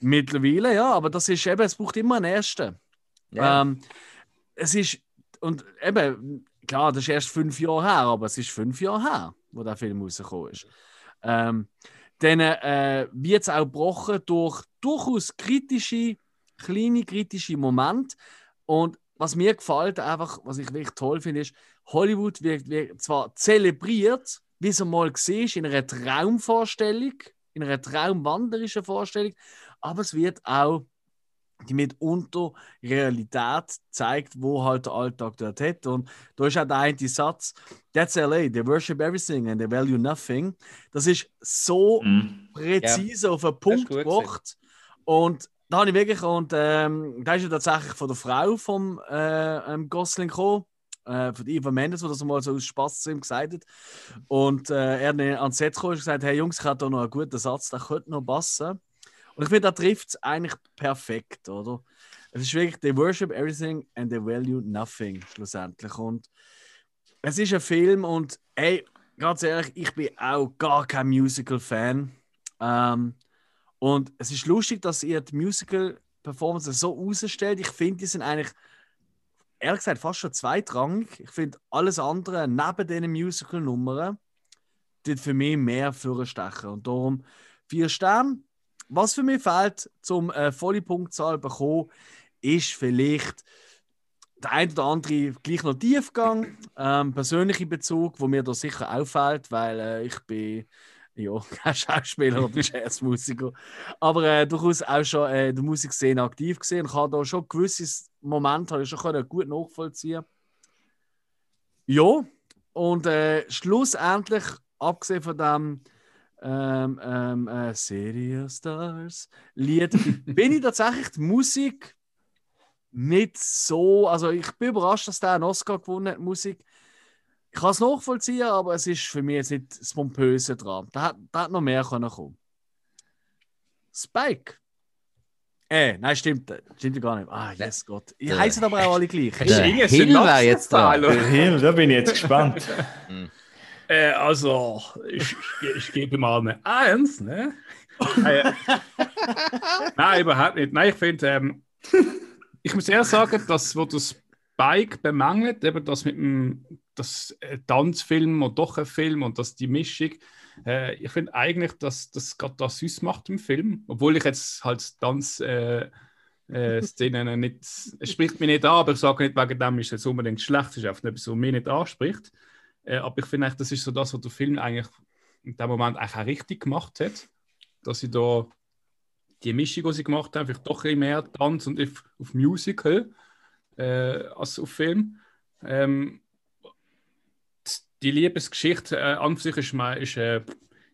Mittlerweile, ja, aber das ist eben, es braucht immer einen ersten. ja. Ähm, es ist, und eben, klar, das ist erst fünf Jahre her, aber es ist fünf Jahre her, wo der Film rausgekommen ist. Ähm, dann äh, wird es auch gebrochen durch durchaus kritische, kleine kritische Momente. Und was mir gefällt, einfach, was ich wirklich toll finde, ist, Hollywood wird, wird zwar zelebriert, wie es mal gesehen in einer Traumvorstellung, in einer traumwanderischen Vorstellung, aber es wird auch die mitunter Realität zeigt, wo halt der Alltag dort hat. Und da ist auch der eine Satz, That's LA, they worship everything and they value nothing. Das ist so Mhm. präzise auf den Punkt gebracht. Und da habe ich wirklich, und ähm, da ist ja tatsächlich von der Frau vom äh, ähm, Gosling gekommen, äh, von Eva Mendes, die das mal so aus Spaß zu ihm gesagt hat. Und äh, er hat ans Set gekommen und gesagt: Hey Jungs, ich habe da noch einen guten Satz, der könnte noch passen. Und ich finde, da trifft es eigentlich perfekt, oder? Es ist wirklich, they worship everything and they value nothing, schlussendlich. Und es ist ein Film und, ey, ganz ehrlich, ich bin auch gar kein Musical-Fan. Ähm, und es ist lustig, dass ihr die Musical-Performance so ausstellt. Ich finde, die sind eigentlich, ehrlich gesagt, fast schon zweitrangig. Ich finde, alles andere neben diesen Musical-Nummern, tut für mich mehr stechen. Und darum vier Sterne. Was für mich fehlt, zum äh, volle Punktzahl zu bekommen, ist vielleicht der ein oder andere gleich noch Tiefgang, ähm, persönlicher Bezug, wo mir da sicher auffällt, weil äh, ich bin ja kein Schauspieler oder Jazzmusiker, aber äh, durchaus auch schon äh, in der Musikszene aktiv gesehen und kann da schon gewisse Momente ich schon können gut nachvollziehen. Ja, und äh, schlussendlich, abgesehen von dem ähm, ähm, äh, of Stars Lied, bin ich tatsächlich die Musik nicht so. Also ich bin überrascht, dass der einen Oscar gewonnen hat, Musik. Ich kann es nachvollziehen, aber es ist für mich jetzt nicht das Pompöse dran. Da hat, da hat noch mehr können kommen. Spike. Äh, nein, stimmt. Stimmt gar nicht. Ah, yes Gott. Ihr Der- heißen aber auch alle gleich. Der Hill wäre jetzt. Synopsis- Der Hill, da bin ich jetzt gespannt. Äh, also, ich, ich gebe mal eine Eins, ne? äh, nein, überhaupt nicht. Nein, ich finde, ähm, ich muss eher sagen, dass wo das Bike bemängelt, eben das mit dem das äh, Tanzfilm und doch ein Film und das die Mischung. Äh, ich finde eigentlich, dass das gerade das süß macht im Film, obwohl ich jetzt halt Tanz äh, äh, Szenen nicht, es spricht mich nicht an, aber ich sage nicht, wegen dem ist es unbedingt schlecht, es ist einfach etwas, was mich nicht anspricht. Äh, aber ich finde, das ist so das, was der Film eigentlich in dem Moment auch richtig gemacht hat, dass sie da die Mischung, die sie gemacht haben, vielleicht doch ein mehr Tanz und auf, auf Musical äh, als auf Film. Ähm, die Liebesgeschichte äh, an sich ist, ist äh,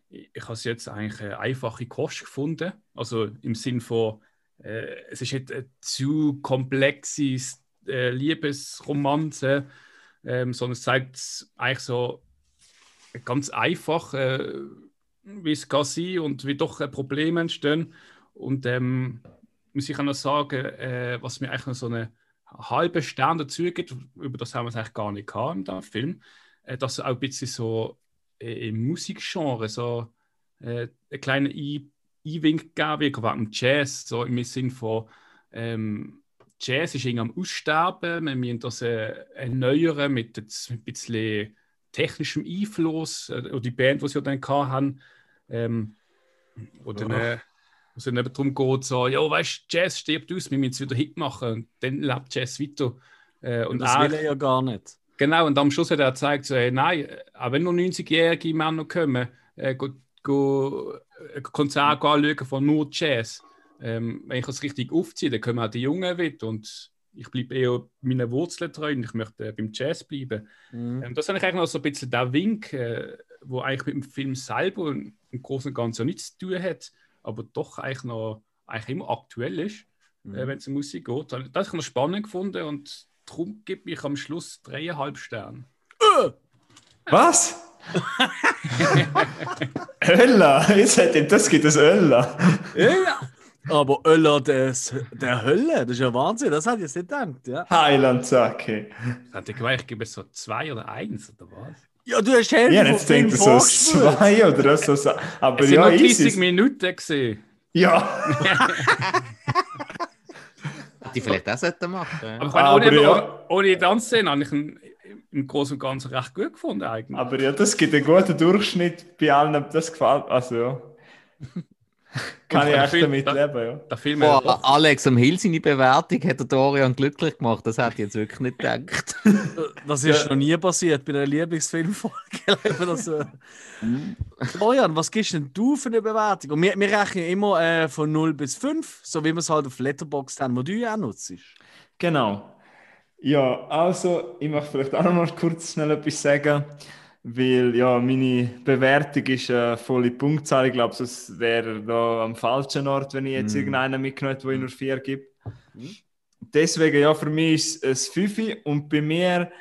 ich habe jetzt eigentlich eine einfache Kost gefunden. Also im Sinn von, äh, es ist nicht eine zu komplexe äh, Liebesromanze, ähm, sondern es zeigt eigentlich so ganz einfach, äh, wie es kann sein und wie doch Probleme entstehen. Und ähm, muss ich auch noch sagen, äh, was mir eigentlich noch so eine halbe Stern dazu gibt, über das haben wir es eigentlich gar nicht gehabt in dem Film, äh, dass auch ein bisschen so äh, im Musikgenre so äh, einen kleinen Einwink gegeben wird, wegen Jazz, so im Sinn von ähm, Jazz ist irgendwie am Aussterben, wir müssen das äh, erneuern mit, ein bisschen technischem Einfluss, äh, oder die Band, die sie dann hatten, ähm, wo dann, äh, wo es dann eben darum geht, so, ja, weißt du, Jazz stirbt aus, wir müssen es wieder Hit machen und dann lebt Jazz weiter. Äh, und das will er ja gar nicht. Genau, und am Schluss hat er gezeigt, so, hey, nein, auch wenn nur 90-jährige Männer kommen, äh, go, go, äh, Konzert anschauen von nur Jazz. Ähm, wenn ich das richtig aufziehe, dann kommen auch die Jungen wieder und ich bleibe eher meinen Wurzeln treu und ich möchte äh, beim Jazz bleiben. Mhm. Ähm, das ist eigentlich noch so ein bisschen der Wink, äh, wo eigentlich mit dem Film selber im Großen und Ganzen nichts zu tun hat, aber doch eigentlich noch eigentlich immer aktuell ist, äh, mhm. äh, wenn es um Musik geht. Das habe ich noch spannend gefunden und darum gibt ich am Schluss dreieinhalb Sterne. Äh! Was? Ölla! Jetzt hat ihm das gibt es Ölla. Ja. Aber Öller des, der Hölle, das ist ja Wahnsinn, das hätte ich jetzt nicht gedacht. Ja. Heiland Sake. Ich gemeint, ich gebe so zwei oder eins oder was? Ja, du hast Hälfte Ja, jetzt denkt er so zwei oder so. Aber es ja, sind noch 30 Minuten gesehen. Ja. die vielleicht auch sollten machen. Aber, ich meine, aber ohne, ja. ohne Tanzszene habe ich ihn im Großen und Ganzen recht gut gefunden eigentlich. Aber ja, das gibt einen guten Durchschnitt bei allen, das gefällt. Also ja. Kann ich echt damit da, leben, ja. Da Boah, Alex, am Hill seine Bewertung hat der Dorian glücklich gemacht. Das hätte ich jetzt wirklich nicht gedacht. das ist ja. noch nie passiert bei einer Lieblingsfilmfolge. Dorian, was gibst denn du für eine Bewertung? Und wir, wir rechnen immer äh, von 0 bis 5, so wie wir es halt auf Letterboxd haben, wo du ja auch nutzt. Genau. Ja, also, ich möchte vielleicht auch noch mal kurz schnell etwas sagen weil ja, meine Bewertung ist eine volle Punktzahl. Ich glaube, sonst wäre da am falschen Ort, wenn ich jetzt mm. irgendeinen mitgenommen hätte, wo ich nur vier gibt. Mm. Deswegen, ja, für mich ist es 5 und bei mir,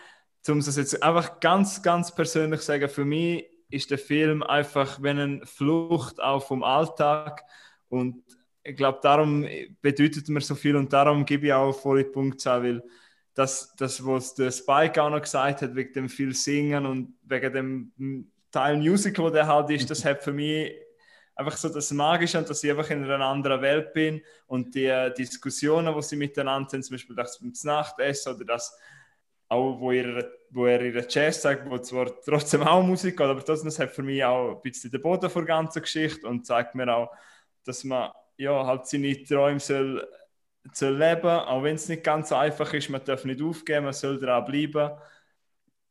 um es jetzt einfach ganz, ganz persönlich zu sagen, für mich ist der Film einfach wenn eine Flucht auch vom Alltag und ich glaube, darum bedeutet mir so viel und darum gebe ich auch volle Punktzahl, weil das, das was der Spike auch noch gesagt hat, wegen dem viel Singen und wegen dem Teil Musical, der halt ist, das hat für mich einfach so das Magische und dass ich einfach in einer anderen Welt bin und die Diskussionen, die sie miteinander haben, zum Beispiel das mit Nachtessen oder das auch, wo, ihr, wo er ihre Jazz zeigt, wo zwar trotzdem auch Musik hat, aber das, das hat für mich auch ein bisschen den Boden der ganzen Geschichte und zeigt mir auch, dass man ja, halt seine Träume soll zu leben, auch wenn es nicht ganz einfach ist, man darf nicht aufgeben, man soll dran bleiben.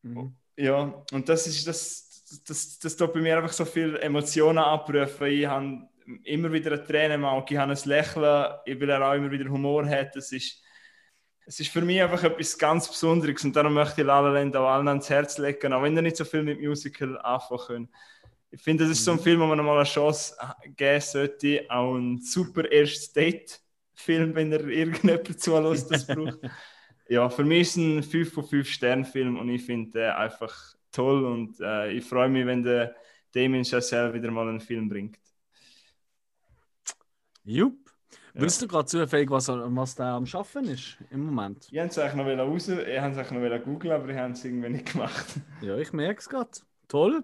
Mhm. Ja, und das ist das, das, das tut bei mir einfach so viele Emotionen abrufen. Ich habe immer wieder eine Träne im Auge, ich habe ein Lächeln, weil er auch immer wieder Humor hat. Das ist, es ist für mich einfach etwas ganz Besonderes und darum möchte ich La La Land auch allen ans Herz legen, auch wenn er nicht so viel mit Musical anfangen können. Ich finde, das ist so ein mhm. Film, wo man mal eine Chance geben sollte, auch ein super erstes Date Film, wenn er irgendjemand zulässt, das braucht. ja, für mich ist es ein 5 von 5 Sterne Film und ich finde den einfach toll und äh, ich freue mich, wenn der Damien Chazelle wieder mal einen Film bringt. Jupp. Ja. Willst du gerade zufällig, was, was der am Schaffen ist im Moment? Ich wollte es eigentlich noch raus, ich wollte es noch googeln, aber ich habe es irgendwie nicht gemacht. Ja, ich merke es gerade. Toll.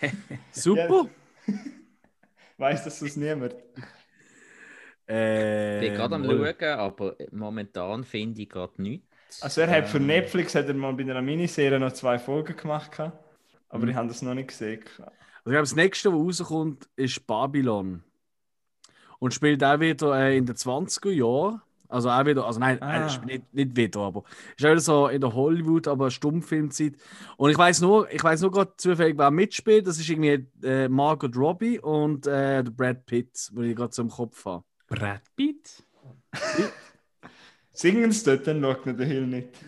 Super. Weiß das sonst niemand? Äh, Ich bin gerade am schauen, aber momentan finde ich gerade nichts. Also er hat für Ähm, Netflix hat er mal bei einer Miniserie noch zwei Folgen gemacht. Aber Mhm. ich habe das noch nicht gesehen. Also ich glaube, das nächste, was rauskommt, ist Babylon. Und spielt auch wieder äh, in den 20er Jahren. Also auch wieder, also nein, Ah. äh, nicht, nicht wieder, aber ist auch wieder so in der Hollywood, aber Stummfilmzeit. Und ich weiß nur, ich weiß nur gerade zufällig, wer mitspielt. Das ist irgendwie äh, Margot Robbie und äh, der Brad Pitt, wo ich gerade so im Kopf habe. Brad Pitt? Singen sie dort, dann schaut ihn der Hill nicht.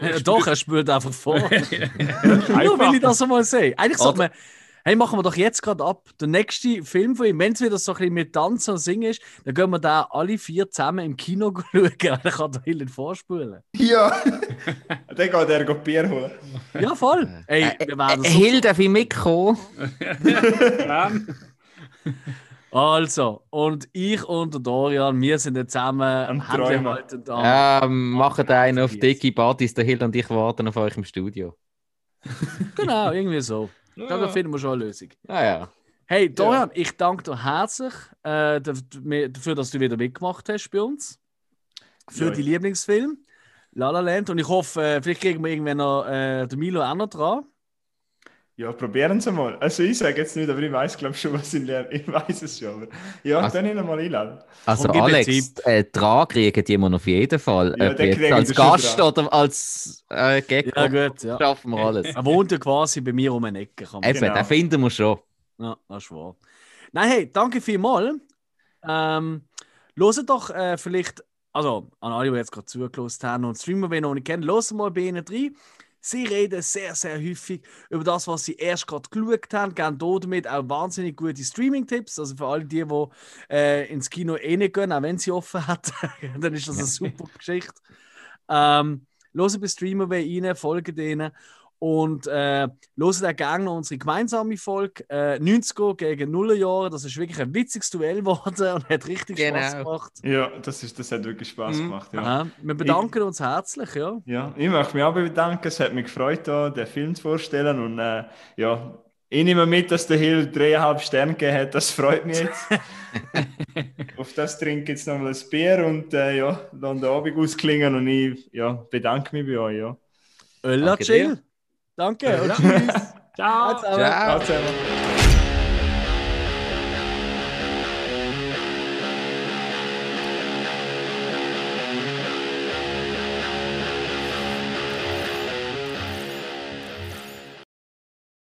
Ja, doch, er spielt einfach vor. Nur will ich das mal sehen. Eigentlich sollte man, hey, machen wir doch jetzt gerade ab. Der nächste Film von ihm, wenn es wieder so ein bisschen mit Tanzen und Singen ist, dann gehen wir da alle vier zusammen im Kino schauen. Dann kann der Hill nicht vorspulen. Ja! dann geht er go Bier holen. Ja, voll. Ey, wir werden Äh, so Hill, darf ich mitkommen? Also, und ich und der Dorian, wir sind jetzt zusammen Am haltend an. Ähm, macht einen auf dicke Partys. Der Hill und ich warten auf euch im Studio. Genau, irgendwie so. Ich glaube, da finden wir schon eine Lösung. Ah ja. Hey, Dorian, ich danke dir herzlich äh, dafür, dass du wieder mitgemacht hast bei uns. Für Ja, die Lieblingsfilm La La Land. Und ich hoffe, äh, vielleicht kriegen wir irgendwann noch äh, den Milo auch noch dran. Ja, probieren Sie mal. Also ich sage jetzt nicht, aber ich weiß glaube schon, was ich lerne. Ich weiß es schon. Aber ja, Also- dann ihn mal einladen. Also Alex, äh, dran kriegen die man auf jeden Fall. Ja, Ob den jetzt kriegen als Gast dran. oder als äh, Gecko. Ja, gut, ja. Schaffen wir alles. Er wohnt ja quasi bei mir um eine Ecke. Eben, Genau. den finden wir schon. Ja, das ist wahr. Nein, hey, danke vielmals. Ähm, hört doch äh, vielleicht, also an alle, die jetzt gerade zugelassen haben und Streamer, die noch nicht kennen, hört mal bei ihnen rein. Sie reden sehr, sehr häufig über das, was sie erst gerade geschaut haben, geben dort damit auch wahnsinnig gute Streaming-Tipps. Also für alle die, die äh, ins Kino eh nicht gehen, auch wenn sie offen hat, dann ist das eine super Geschichte. Ähm, hören bei Streamer rein, folgen denen und äh, hören auch gerne noch unsere gemeinsame Folge äh, 90er gegen Nullerjahre. Das ist wirklich ein witziges Duell geworden und hat richtig Spaß Genau. gemacht. Ja, das, ist, das hat wirklich Spaß Mhm. gemacht. Ja. Wir bedanken uns herzlich. Ja. ja, ich möchte mich auch bedanken. Es hat mich gefreut, da, den Film zu vorstellen. Und äh, ja, ich nehme mit, dass der Hill dreieinhalb Sterne gegeben hat. Das freut mich jetzt. Auf das trinke ich jetzt nochmal ein Bier und äh, ja, dann den Abend ausklingen. Und ich ja, bedanke mich bei euch. Ja. Ölla Danke chill. Danke und tschüss. Ciao. Ciao. Ciao. Ciao.